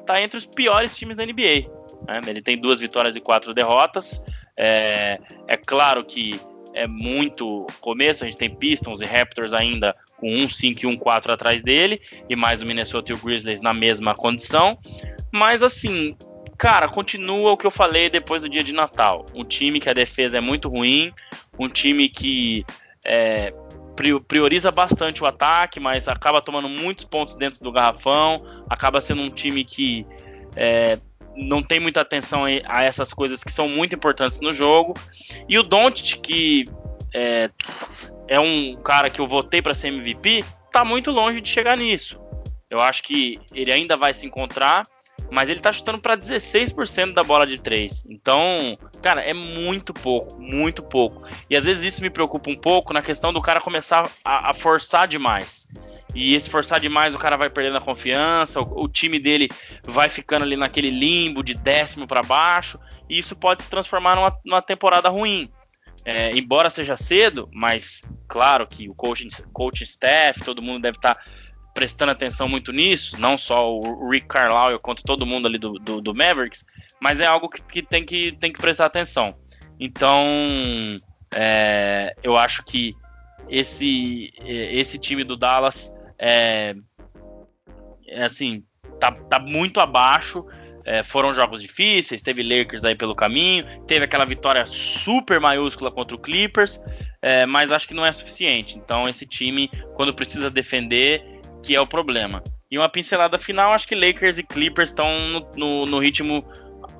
tá entre os piores times da NBA. Né? Ele tem duas vitórias e quatro derrotas. É, é claro que é muito começo, a gente tem Pistons e Raptors ainda com 1-5 e 1-4 atrás dele, e mais o Minnesota e o Grizzlies na mesma condição. Mas assim, cara, continua o que eu falei depois do dia de Natal. Um time que a defesa é muito ruim, um time que é, prioriza bastante o ataque, mas acaba tomando muitos pontos dentro do garrafão, acaba sendo um time que é, não tem muita atenção a essas coisas que são muito importantes no jogo. E o Doncic, que é, é um cara que eu votei para ser MVP, tá muito longe de chegar nisso. Eu acho que ele ainda vai se encontrar, mas ele tá chutando para 16% da bola de 3. Então, cara, é muito pouco, muito pouco. E às vezes isso me preocupa um pouco na questão do cara começar a, a forçar demais. E esse forçar demais, o cara vai perdendo a confiança, o, o time dele vai ficando ali naquele limbo de décimo para baixo, e isso pode se transformar numa, numa temporada ruim. É, embora seja cedo, mas claro que o coaching, coaching staff, todo mundo deve estar tá prestando atenção muito nisso, não só o Rick Carlisle quanto todo mundo ali do, do, do Mavericks, mas é algo que, que, tem que tem que prestar atenção. Então, é, eu acho que esse esse time do Dallas é, é assim tá, tá muito abaixo. É, foram jogos difíceis, teve Lakers aí pelo caminho, teve aquela vitória super maiúscula contra o Clippers, é, mas acho que não é suficiente. Então esse time, quando precisa defender, que é o problema. E uma pincelada final, acho que Lakers e Clippers estão no, no, no ritmo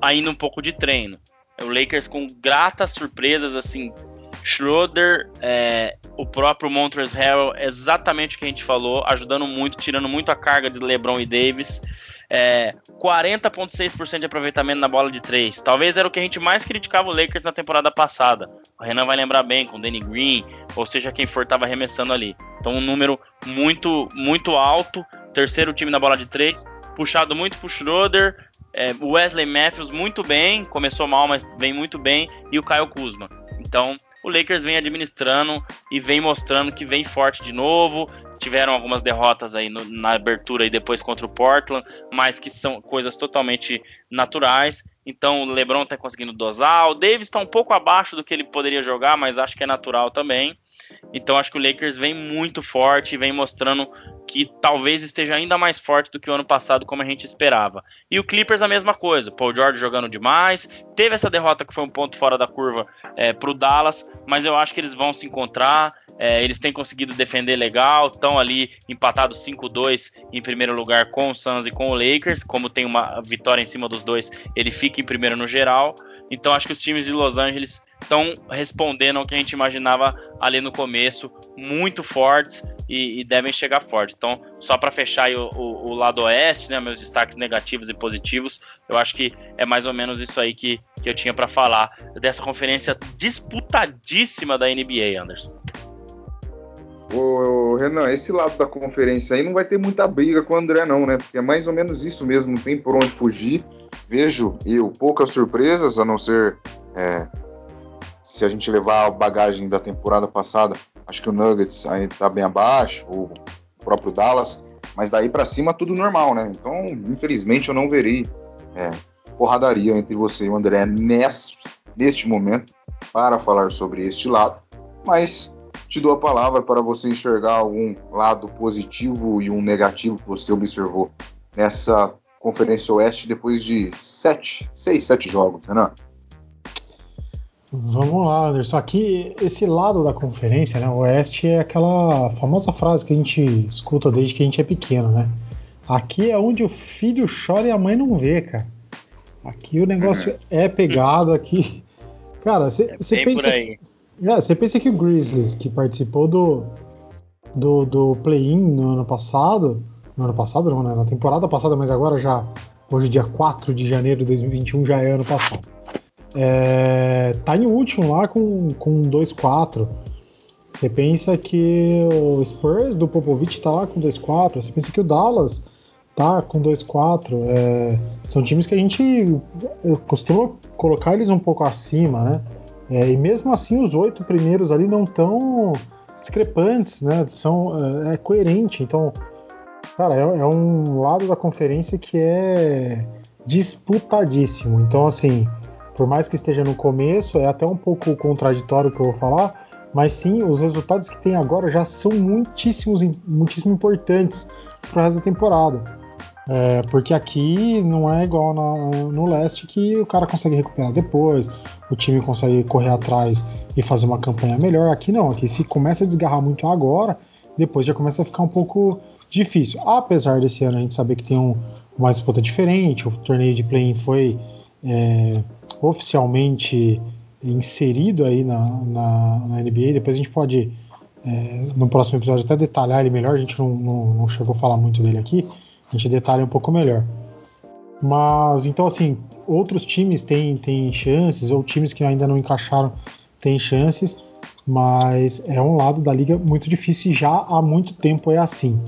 ainda um pouco de treino. O Lakers com gratas surpresas, assim, Schroeder, é, o próprio Montrezl Harrell, exatamente o que a gente falou, ajudando muito, tirando muito a carga de LeBron e Davis. É, 40,6% de aproveitamento na bola de 3. Talvez era o que a gente mais criticava o Lakers na temporada passada. O Renan vai lembrar bem, com o Danny Green, ou seja, quem for estava arremessando ali. Então, um número muito, muito alto. Terceiro time na bola de 3. Puxado muito pro Schroeder. É, Wesley Matthews muito bem. Começou mal, mas vem muito bem. E o Kyle Kuzma. Então, o Lakers vem administrando e vem mostrando que vem forte de novo. Tiveram algumas derrotas aí no, na abertura e depois contra o Portland, mas que são coisas totalmente naturais. Então o LeBron está conseguindo dosar. O Davis está um pouco abaixo do que ele poderia jogar, mas acho que é natural também. Então acho que o Lakers vem muito forte vem mostrando que talvez esteja ainda mais forte do que o ano passado, como a gente esperava. E o Clippers a mesma coisa, Paul George jogando demais, teve essa derrota que foi um ponto fora da curva é, para o Dallas, mas eu acho que eles vão se encontrar. É, eles têm conseguido defender legal, estão ali empatados 5-2 em primeiro lugar com o Suns e com o Lakers. Como tem uma vitória em cima dos dois, ele fica em primeiro no geral. Então acho que os times de Los Angeles estão respondendo ao que a gente imaginava ali no começo, muito fortes e, e devem chegar forte. Então, só para fechar o, o, o, lado oeste, né, meus destaques negativos e positivos, eu acho que é mais ou menos isso aí que, que eu tinha para falar dessa conferência disputadíssima da NBA, Anderson. Ô, Renan, esse lado da conferência aí não vai ter muita briga com o André, não, né? Porque é mais ou menos isso mesmo, não tem por onde fugir. Vejo eu poucas surpresas, a não ser é, se a gente levar a bagagem da temporada passada, acho que o Nuggets aí tá bem abaixo, o próprio Dallas, mas daí para cima tudo normal, né? Então, infelizmente, eu não verei é, porradaria entre você e o André neste, neste momento para falar sobre este lado, mas te dou a palavra para você enxergar algum lado positivo e um negativo que você observou nessa Conferência Oeste depois de sete, seis, sete jogos, né? Vamos lá, Anderson. Aqui, esse lado da conferência, né? O Oeste é aquela famosa frase que a gente escuta desde que a gente é pequeno, né? Aqui é onde o filho chora e a mãe não vê, cara. Aqui o negócio uhum. é pegado aqui. Cara, você é pensa. Você é, pensa que o Grizzlies, que participou do, do, do play-in no ano passado. No ano passado, não, né? Na temporada passada, mas agora já. Hoje, dia 4 de janeiro de 2021, já é ano passado é, tá em último lá com, com 2-4. Você pensa que o Spurs do Popovich tá lá com 2-4. Você pensa que o Dallas tá com 2-4. É, são times que a gente costuma colocar eles um pouco acima, né? É, e mesmo assim os oito primeiros ali não tão discrepantes, né? São, é, é coerente. Então, cara, é, é um lado da conferência que é disputadíssimo. Então, assim, por mais que esteja no começo, é até um pouco contraditório o que eu vou falar, mas sim, os resultados que tem agora já são muitíssimos, muitíssimo importantes para o resto da temporada. É, porque aqui não é igual na, no leste que o cara consegue recuperar depois, o time consegue correr atrás e fazer uma campanha melhor. Aqui não, aqui se começa a desgarrar muito agora, depois já começa a ficar um pouco difícil. Apesar desse ano a gente saber que tem um, uma disputa diferente, o torneio de play-in foi é, oficialmente inserido aí na, na, na, NBA. Depois a gente pode, é, no próximo episódio, até detalhar ele melhor. A gente não, não, não, chegou a falar muito dele aqui. A gente detalha um pouco melhor. Mas, então, assim, outros times têm, têm chances, ou times que ainda não encaixaram têm chances, mas é um lado da liga muito difícil e já há muito tempo é assim.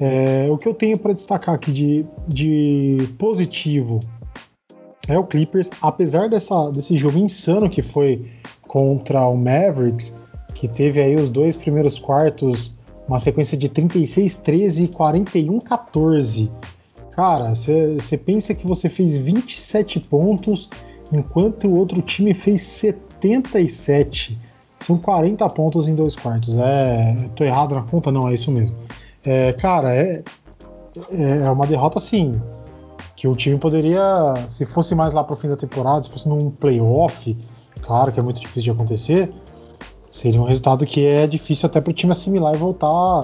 É, o que eu tenho para destacar aqui de, de positivo é o Clippers, apesar dessa, desse jogo insano que foi contra o Mavericks, que teve aí os dois primeiros quartos, uma sequência de 36, 13 e 41, 14. Cara, você pensa que você fez 27 pontos, enquanto o outro time fez 77. São 40 pontos em dois quartos. É, tô errado na conta? Não, é isso mesmo. É, cara, é, é uma derrota assim que o time poderia, se fosse mais lá para o fim da temporada, se fosse num playoff, claro que é muito difícil de acontecer, seria um resultado que é difícil até para o time assimilar e voltar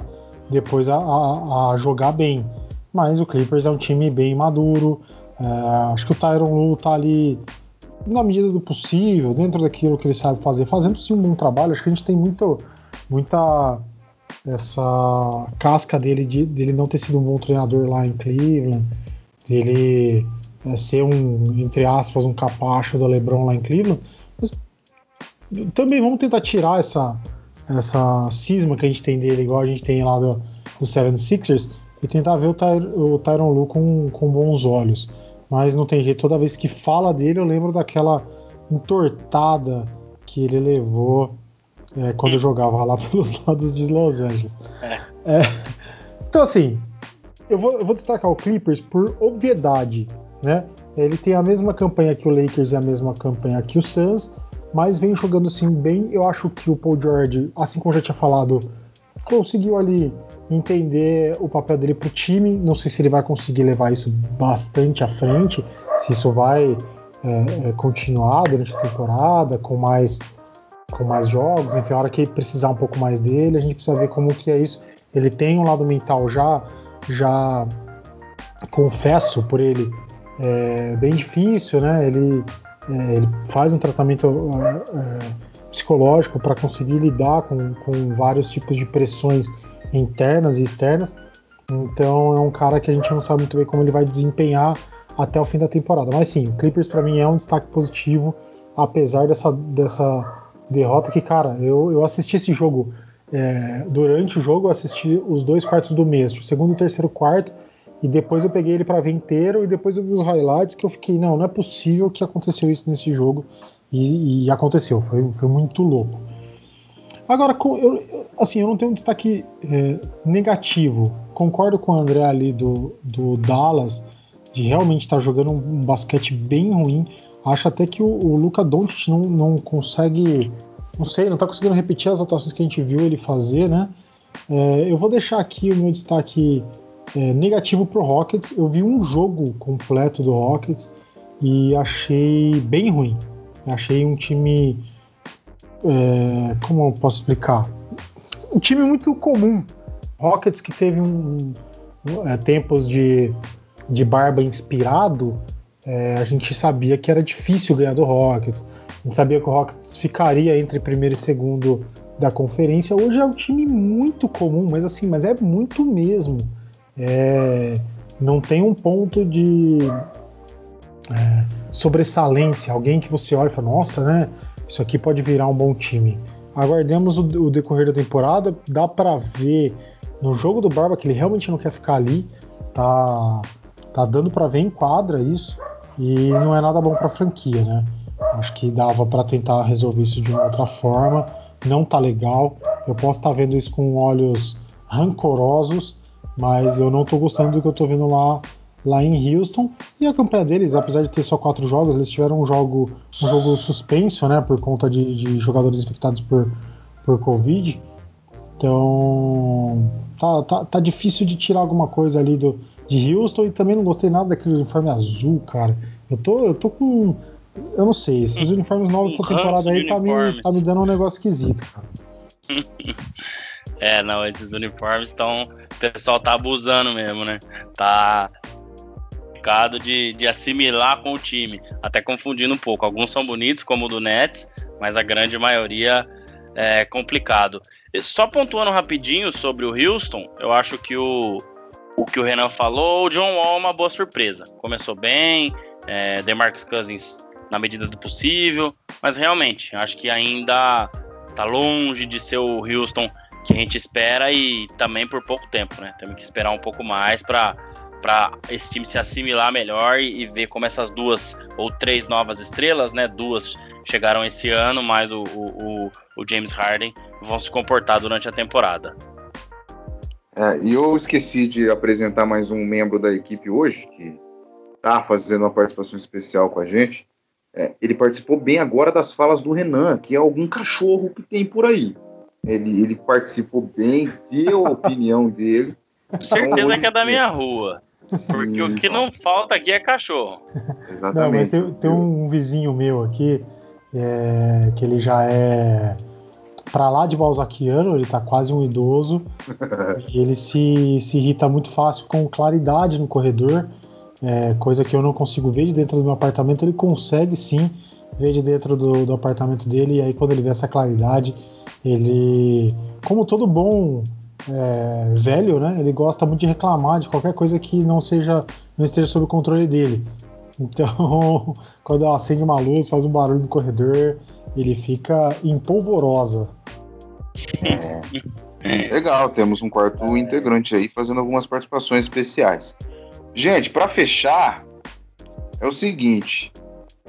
depois a, a, a, jogar bem. mas o Clippers é um time bem maduro. É, acho que o Tyron Lu tá ali na medida do possível, dentro daquilo que ele sabe fazer, fazendo sim um bom trabalho. Acho que a gente tem muito, muita essa casca dele de dele não ter sido um bom treinador lá em Cleveland, dele é, ser um, entre aspas, um capacho do LeBron lá em Cleveland. Mas também vamos tentar tirar essa, essa cisma que a gente tem dele, igual a gente tem lá do, do 76ers, e tentar ver o, Ty, o Tyron Lu com, com bons olhos. Mas não tem jeito, toda vez que fala dele, eu lembro daquela entortada que ele levou é, quando hum. jogava lá pelos lados de Los Angeles. É. É, então, assim, eu vou, eu vou destacar o Clippers por obviedade. Né? Ele tem a mesma campanha que o Lakers e a mesma campanha que o Suns, mas vem jogando assim bem. Eu acho que o Paul George, assim como eu já tinha falado, conseguiu ali entender o papel dele para o time. Não sei se ele vai conseguir levar isso bastante à frente, se isso vai é, é, continuar durante a temporada com mais com mais jogos. Enfim, a hora que precisar um pouco mais dele, a gente precisa ver como que é isso. Ele tem um lado mental já já confesso por ele é bem difícil, né? Ele, é, ele faz um tratamento é, psicológico para conseguir lidar com, com vários tipos de pressões internas e externas. Então é um cara que a gente não sabe muito bem como ele vai desempenhar até o fim da temporada. Mas sim, o Clippers para mim é um destaque positivo, apesar dessa, dessa derrota que, cara, eu, eu assisti esse jogo é, durante o jogo, eu assisti os dois quartos do mês, o segundo e o terceiro quarto, e depois eu peguei ele para ver inteiro e depois eu vi os highlights que eu fiquei, não, não é possível que aconteceu isso nesse jogo. E, e aconteceu, foi, foi muito louco. Agora, eu, assim, eu não tenho um destaque é, negativo. Concordo com o André ali do, do Dallas, de realmente estar tá jogando um, um, basquete bem ruim. Acho até que o, o Luca Doncic não, não consegue, não sei, não está conseguindo repetir as atuações que a gente viu ele fazer, né? É, eu vou deixar aqui o meu destaque é, negativo pro Rockets. Eu vi um jogo completo do Rockets e achei bem ruim. Achei um time. É, como eu posso explicar? Um time muito comum. Rockets que teve um, um é, tempos de, de barba inspirado, é, a gente sabia que era difícil ganhar do Rockets. Gente sabia que o Rockets ficaria entre primeiro e segundo da conferência. Hoje é um time muito comum, mas assim, mas é muito mesmo é, não tem um ponto de é, sobressalência, alguém que você olha e fala, nossa, né? Isso aqui pode virar um bom time. Aguardemos o, o decorrer da temporada, dá para ver no jogo do Barba que ele realmente não quer ficar ali, tá, tá dando para ver em quadra isso e não é nada bom para franquia, né? Acho que dava para tentar resolver isso de uma outra forma. Não tá legal. Eu posso estar tá vendo isso com olhos rancorosos, mas eu não estou gostando do que eu estou vendo lá lá em Houston. E a campanha deles, apesar de ter só quatro jogos, eles tiveram um jogo, um jogo suspenso, né, por conta de, de jogadores infectados por, por Covid. Então, tá, tá, tá, difícil de tirar alguma coisa ali do, de Houston e também não gostei nada daquele uniforme azul, cara. Eu tô, eu tô com. Eu não sei, esses uniformes novos dessa temporada aí tá me, tá me dando um negócio esquisito, cara. É, não, esses uniformes estão. O pessoal tá abusando mesmo, né? Tá complicado de, de assimilar com o time. Até confundindo um pouco. Alguns são bonitos, como o do Nets, mas a grande maioria é complicado. Só pontuando rapidinho sobre o Houston, eu acho que o, o que o Renan falou, o John Wall é uma boa surpresa. Começou bem, é, DeMarcus Cousins na medida do possível, mas realmente, acho que ainda tá longe de ser o Houston que a gente espera e também por pouco tempo, né? Temos que esperar um pouco mais para para esse time se assimilar melhor e, e, ver como essas duas ou três novas estrelas, né? Duas chegaram esse ano, mais o, o, o James Harden vão se comportar durante a temporada. É, e eu esqueci de apresentar mais um membro da equipe hoje que está fazendo uma participação especial com a gente. É, ele participou bem agora das falas do Renan, que é algum cachorro que tem por aí. Ele, ele participou bem, deu a opinião dele. Com certeza então, que é da minha rua. Sim, porque o que não falta aqui é cachorro. Exatamente. Não, mas tem, tem um vizinho meu aqui, é, que ele já é para lá de balzaquiano, ele tá quase um idoso e ele se, se irrita muito fácil com claridade no corredor, é, coisa que eu não consigo ver de dentro do meu apartamento. Ele consegue sim ver de dentro do, do apartamento dele, e aí quando ele vê essa claridade, ele, como todo bom é, velho, né, ele gosta muito de reclamar de qualquer coisa que não seja, não esteja sob o controle dele. Então, quando acende uma luz, faz um barulho no corredor, ele fica empolvorosa. É. Legal, temos um quarto integrante aí fazendo algumas participações especiais. Gente, para fechar, é o seguinte: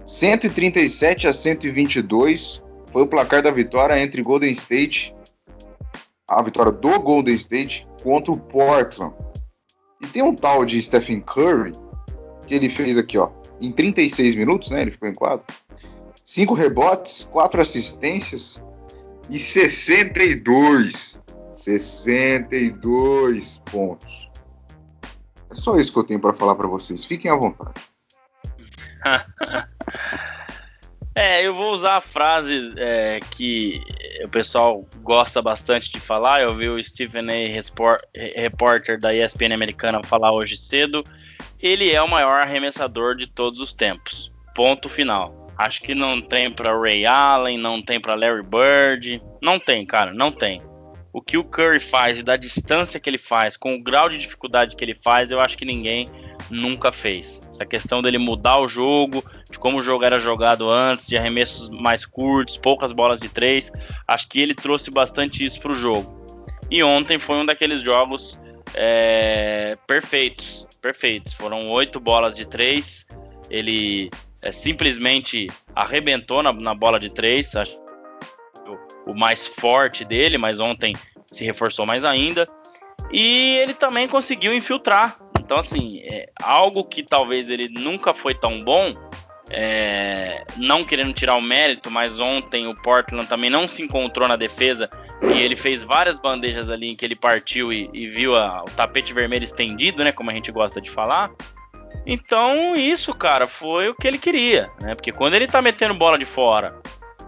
137 a 122 foi o placar da vitória entre Golden State, a vitória do Golden State contra o Portland. E tem um tal de Stephen Curry que ele fez aqui, ó, em 36 minutos, né? Ele ficou em quadro. 5 rebotes, 4 assistências e 62. 62 pontos. É só isso que eu tenho para falar para vocês. Fiquem à vontade. é, eu vou usar a frase é, que o pessoal gosta bastante de falar. Eu vi o Stephen A. repórter da ESPN americana falar hoje cedo. Ele é o maior arremessador de todos os tempos. Ponto final. Acho que não tem para Ray Allen, não tem para Larry Bird, não tem, cara, não tem. O que o Curry faz e da distância que ele faz, com o grau de dificuldade que ele faz, eu acho que ninguém nunca fez. Essa questão dele mudar o jogo, de como o jogo era jogado antes, de arremessos mais curtos, poucas bolas de três, acho que ele trouxe bastante isso para o jogo. E ontem foi um daqueles jogos é, perfeitos perfeitos. Foram oito bolas de três. Ele é, simplesmente arrebentou na, na, bola de três. Acho o, mais forte dele, mas ontem se reforçou mais ainda. E ele também conseguiu infiltrar. Então, assim, é algo que talvez ele nunca foi tão bom. É, não querendo tirar o mérito, mas ontem o Portland também não se encontrou na defesa e ele fez várias bandejas ali em que ele partiu e, e viu a, o tapete vermelho estendido, né? Como a gente gosta de falar. Então, isso, cara, foi o que ele queria, né? Porque quando ele tá metendo bola de fora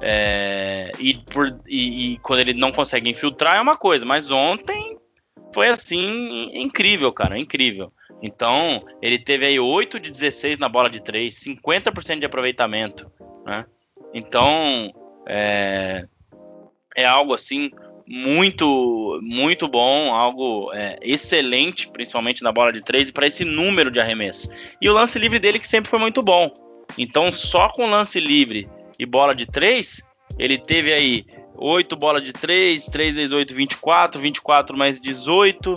é, e, por, e, e, quando ele não consegue infiltrar é uma coisa, mas ontem foi assim incrível, cara, incrível. Então, ele teve aí 8 de 16 na bola de 3, 50% de aproveitamento, né? Então, é, é algo assim muito muito bom, algo é, excelente, principalmente na bola de três e para esse número de arremesso. E o lance livre dele que sempre foi muito bom. Então só com lance livre e bola de três, ele teve aí 8 bolas de 3, 3 vezes 8, 24, 24 mais 18,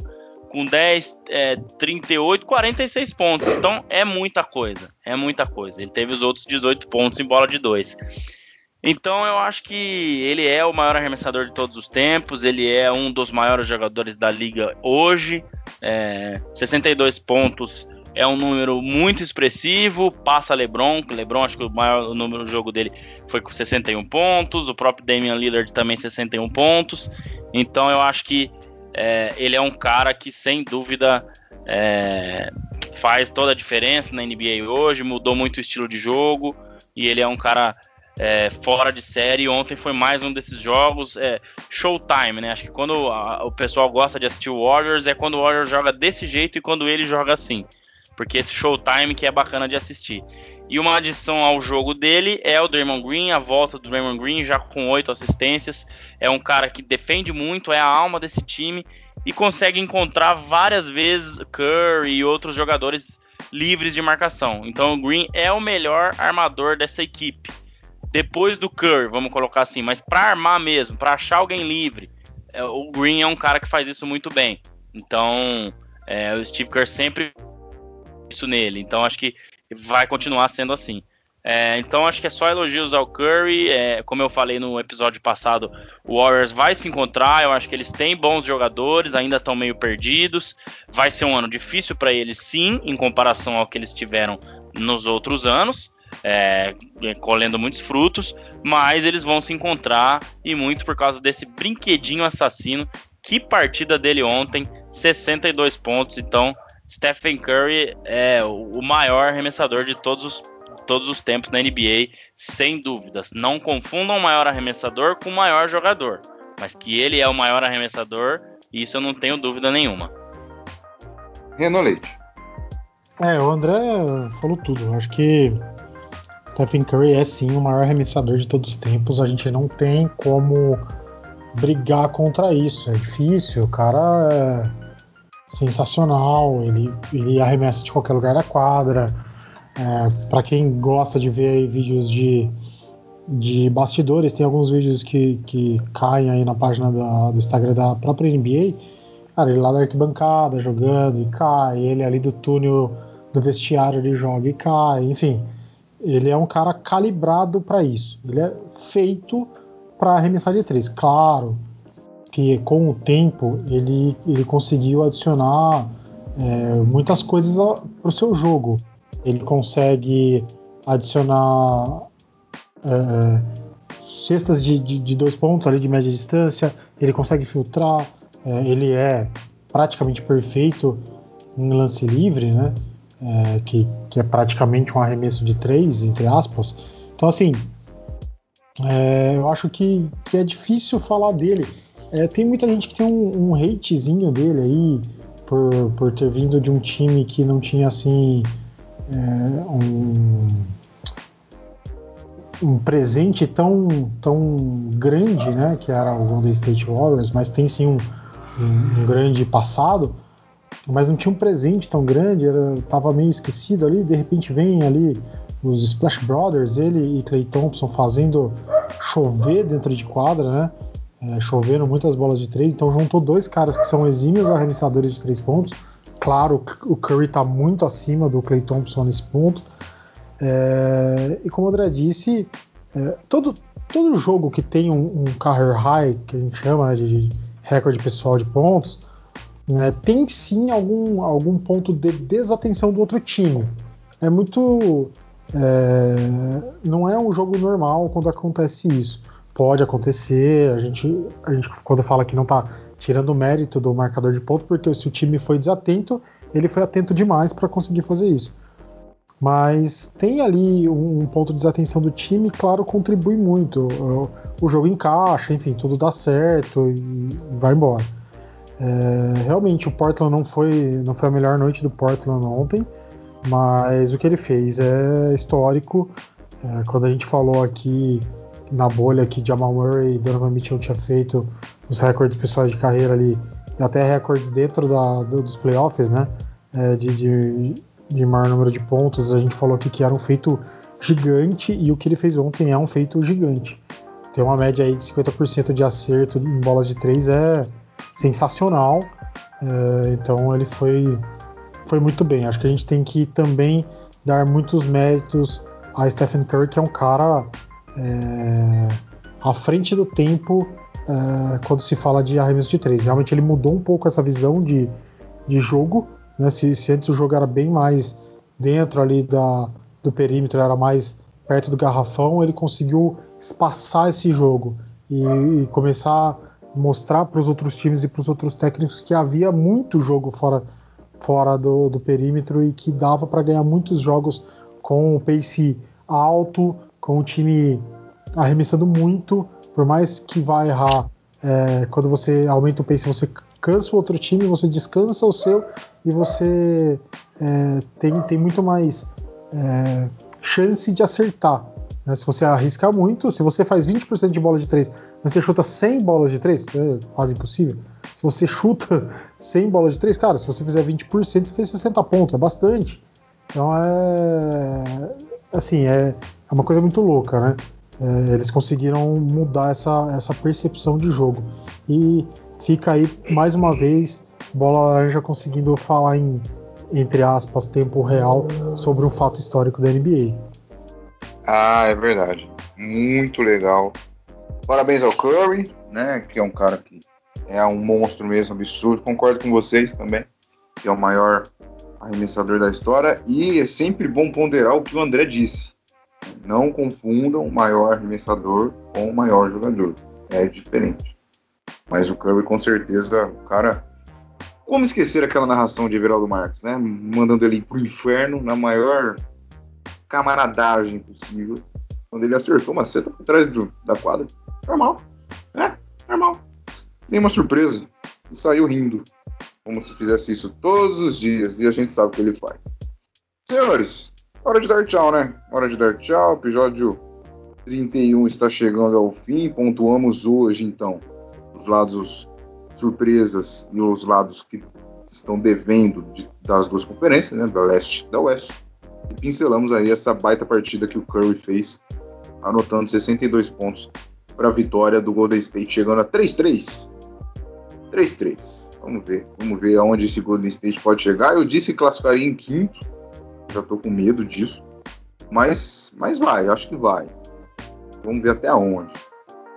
com 10, é, 38, 46 pontos. Então é muita coisa, é muita coisa. Ele teve os outros 18 pontos em bola de 2. Então eu acho que ele é o maior arremessador de todos os tempos, ele é um dos maiores jogadores da liga hoje. É, 62 pontos é um número muito expressivo, passa LeBron, LeBron acho que o maior número do jogo dele foi com 61 pontos, o próprio Damian Lillard também 61 pontos. Então eu acho que é, ele é um cara que sem dúvida é, faz toda a diferença na NBA hoje, mudou muito o estilo de jogo e ele é um cara é, fora de série. Ontem foi mais um desses jogos é, showtime, né? Acho que quando a, o pessoal gosta de assistir o Warriors é quando o Warriors joga desse jeito e quando ele joga assim. Porque esse showtime que é bacana de assistir. E uma adição ao jogo dele é o Draymond Green, a volta do Draymond Green já com oito assistências. É um cara que defende muito, é a alma desse time e consegue encontrar várias vezes Curry e outros jogadores livres de marcação. Então o Green é o melhor armador dessa equipe depois do Curry, vamos colocar assim, mas para armar mesmo, para achar alguém livre, é, o Green é um cara que faz isso muito bem. Então, é, o Steve Kerr sempre isso nele. Então, acho que vai continuar sendo assim. É, então, acho que é só elogios ao Curry. É, como eu falei no episódio passado, o Warriors vai se encontrar. Eu acho que eles têm bons jogadores, ainda estão meio perdidos. Vai ser um ano difícil para eles, sim, em comparação ao que eles tiveram nos outros anos é, colhendo muitos frutos, mas eles vão se encontrar e muito por causa desse brinquedinho assassino. Que partida dele ontem, 62 pontos. Então, Stephen Curry é o maior arremessador de todos os, todos os tempos na NBA, sem dúvidas. Não confundam o maior arremessador com o maior jogador. mas que ele é o maior arremessador, isso eu não tenho dúvida nenhuma. Renan Leite. É, o André falou tudo. Acho que Stephen Curry é sim o maior arremessador de todos os tempos. A gente não tem como brigar contra isso. É difícil, o cara é sensacional, ele, ele arremessa de qualquer lugar da quadra. É, para quem gosta de ver vídeos de, de bastidores, tem alguns vídeos que, que caem aí na página da, do Instagram da própria NBA. Cara, ele lá da arquibancada jogando e cai, ele ali do túnel do vestiário ele joga e cai, enfim. Ele é um cara calibrado para isso. Ele é feito para arremessar de três. Claro que com o tempo ele, ele conseguiu adicionar é, muitas coisas para o seu jogo. Ele consegue adicionar é, cestas de, de, de, dois pontos ali de média distância, ele consegue filtrar, é, ele é praticamente perfeito em lance livre, né? É, que, que, é praticamente um arremesso de três, entre aspas. Então, assim, é, eu acho que, que, é difícil falar dele. É, tem muita gente que tem um, um hatezinho dele aí por, por ter vindo de um time que não tinha assim é, um, um presente tão, tão grande, né, que era o Golden State Warriors, mas tem sim um, um, um grande passado, mas não tinha um presente tão grande, era, tava meio esquecido ali, de repente vem ali os Splash Brothers, ele e Clay Thompson fazendo chover dentro de quadra, né? É, chovendo muitas bolas de três, então juntou dois caras que são exímios arremessadores de três pontos. Claro, o Curry está muito acima do Clay Thompson nesse ponto. É, e como o André disse, é, todo, todo jogo que tem um, um career high, que a gente chama né, de recorde pessoal de pontos, né, tem sim algum, algum ponto de desatenção do outro time. É muito. É, não é um jogo normal quando acontece isso. Pode acontecer, a gente, a gente quando fala que não está tirando o mérito do marcador de ponto, porque se o time foi desatento, ele foi atento demais para conseguir fazer isso. Mas tem ali um, ponto de desatenção do time, claro, contribui muito. O, jogo encaixa, enfim, tudo dá certo e vai embora. É, realmente o Portland não foi, não foi a melhor noite do Portland ontem, mas o que ele fez é histórico. É, quando a gente falou aqui na bolha que Jamal Murray e Donovan Mitchell tinha feito os recordes pessoais de carreira ali, e até recordes dentro da, dos playoffs, né? É, de, de, de maior número de pontos, a gente falou aqui que era um feito gigante e o que ele fez ontem é um feito gigante. Tem uma média aí de 50% de acerto em bolas de três é sensacional. É, então ele foi, foi muito bem. Acho que a gente tem que também dar muitos méritos a Stephen Curry, que é um cara é, à frente do tempo é, quando se fala de arremesso de três. Realmente ele mudou um pouco essa visão de, de jogo. Né? Se, se antes o jogo era bem mais dentro ali da, do perímetro, era mais perto do garrafão, ele conseguiu espaçar esse jogo e, e começar mostrar para os outros times e para os outros técnicos que havia muito jogo fora, fora do, do perímetro e que dava para ganhar muitos jogos com o pace alto, com o time arremessando muito, por mais que vá errar, é, quando você aumenta o pace, você cansa o outro time, você descansa o seu e você é, tem, tem muito mais é, chance de acertar. Né? Se você arriscar muito, se você faz 20% de bola de 3, mas você chuta 100 bolas de 3, é quase impossível. Se você chuta 100 bolas de 3, cara, se você fizer 20%, você fez 60 pontos, é bastante. Então é. Assim, é, é uma coisa muito louca, né? É, eles conseguiram mudar essa, essa percepção de jogo. E fica aí, mais uma vez, Bola Laranja conseguindo falar em, entre aspas, tempo real sobre um fato histórico da NBA. Ah, é verdade. Muito legal. Parabéns ao Curry, né? Que é um cara que é um monstro mesmo, absurdo. Concordo com vocês também, que é o maior arremessador da história. E é sempre bom ponderar o que o André disse. Não confundam o maior arremessador com o maior jogador. É diferente. Mas o Curry, com certeza, o cara. Como esquecer aquela narração de Everaldo Marques, né? Mandando ele pro inferno na maior camaradagem possível. Quando ele acertou uma cesta por trás do, da quadra. Normal. É, normal. tem uma surpresa e saiu rindo, como se fizesse isso todos os dias e a gente sabe o que ele faz. Senhores, hora de dar tchau, né? Hora de dar tchau. Episódio 31 está chegando ao fim. Pontuamos hoje, então, os lados surpresas e os lados que estão devendo de, das duas conferências, né? Da leste e da oeste. E pincelamos aí essa baita partida que o Curry fez, anotando 62 pontos para a vitória do Golden State, chegando a 3-3. 3-3. Vamos ver. Vamos ver aonde esse Golden State pode chegar. Eu disse que classificaria em quinto. Já tô com medo disso. Mas, mas vai, acho que vai. Vamos ver até onde.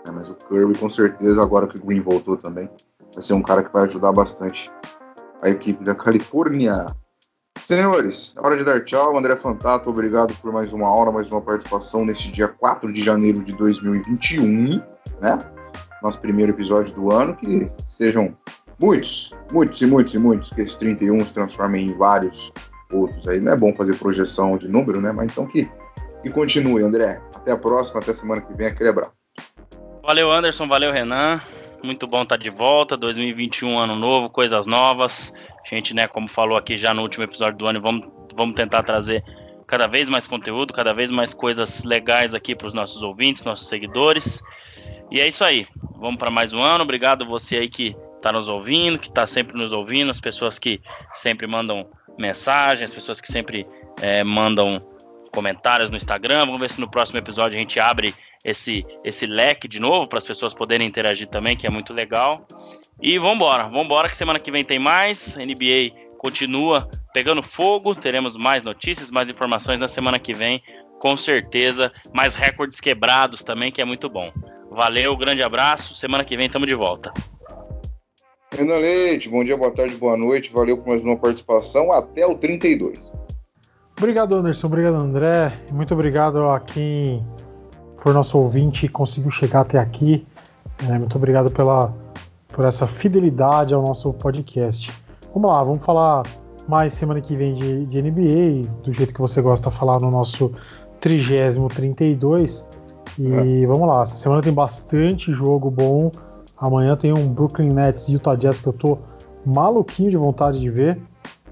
É, mas o Curry, com certeza, agora que o Green voltou também, vai ser um cara que vai ajudar bastante a equipe da Califórnia. Senhores, é hora de dar tchau. André Fantato, obrigado por mais uma aula, mais uma participação neste dia 4 de janeiro de 2021, né? Nosso primeiro episódio do ano. Que sejam muitos, muitos e muitos e muitos, que esses 31 se transformem em vários outros aí. Não é bom fazer projeção de número, né? Mas então que, que continue, André. Até a próxima, até semana que vem. Aquele abraço. Valeu, Anderson. Valeu, Renan. Muito bom estar de volta. 2021, ano novo, coisas novas. A gente, né, como falou aqui já no último episódio do ano, vamos, vamos tentar trazer cada vez mais conteúdo, cada vez mais coisas legais aqui para os nossos ouvintes, nossos seguidores. E é isso aí. Vamos para mais um ano. Obrigado você aí que está nos ouvindo, que está sempre nos ouvindo, as pessoas que sempre mandam mensagens, as pessoas que sempre é, mandam comentários no Instagram. Vamos ver se no próximo episódio a gente abre esse, esse leque de novo para as pessoas poderem interagir também, que é muito legal. E vambora, vambora que semana que vem tem mais. NBA continua pegando fogo. Teremos mais notícias, mais informações na semana que vem, com certeza. Mais recordes quebrados também, que é muito bom. Valeu, grande abraço. Semana que vem estamos de volta. Renan Leite, bom dia, boa tarde, boa noite. Valeu por mais uma participação. Até o 32. Obrigado, Anderson. Obrigado, André. Muito obrigado a quem for nosso ouvinte e conseguiu chegar até aqui. É, muito obrigado pela por essa fidelidade ao nosso podcast. Vamos lá, vamos falar mais semana que vem de, de NBA, do jeito que você gosta de falar no nosso 30-32. E é. vamos lá, essa semana tem bastante jogo bom. Amanhã tem um Brooklyn Nets e Utah Jazz que eu tô maluquinho de vontade de ver.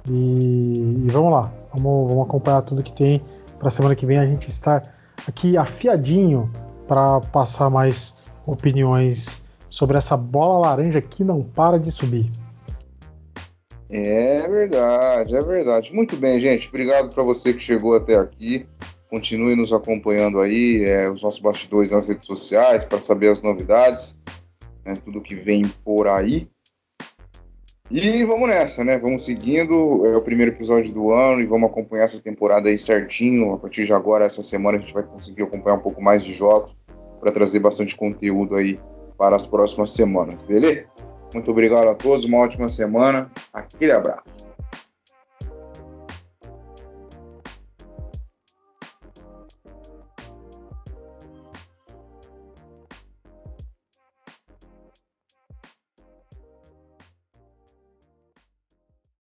E, e vamos lá, vamos, vamos, acompanhar tudo que tem para semana que vem a gente estar aqui afiadinho para passar mais opiniões sobre essa bola laranja que não para de subir. É verdade, é verdade. Muito bem, gente. Obrigado para você que chegou até aqui. Continue nos acompanhando aí, é, os nossos bastidores nas redes sociais para saber as novidades, né, tudo que vem por aí. E vamos nessa, né? Vamos seguindo. É o primeiro episódio do ano e vamos acompanhar essa temporada aí certinho. A partir de agora, essa semana, a gente vai conseguir acompanhar um pouco mais de jogos para trazer bastante conteúdo aí para as próximas semanas, beleza? Muito obrigado a todos, uma ótima semana, aquele abraço.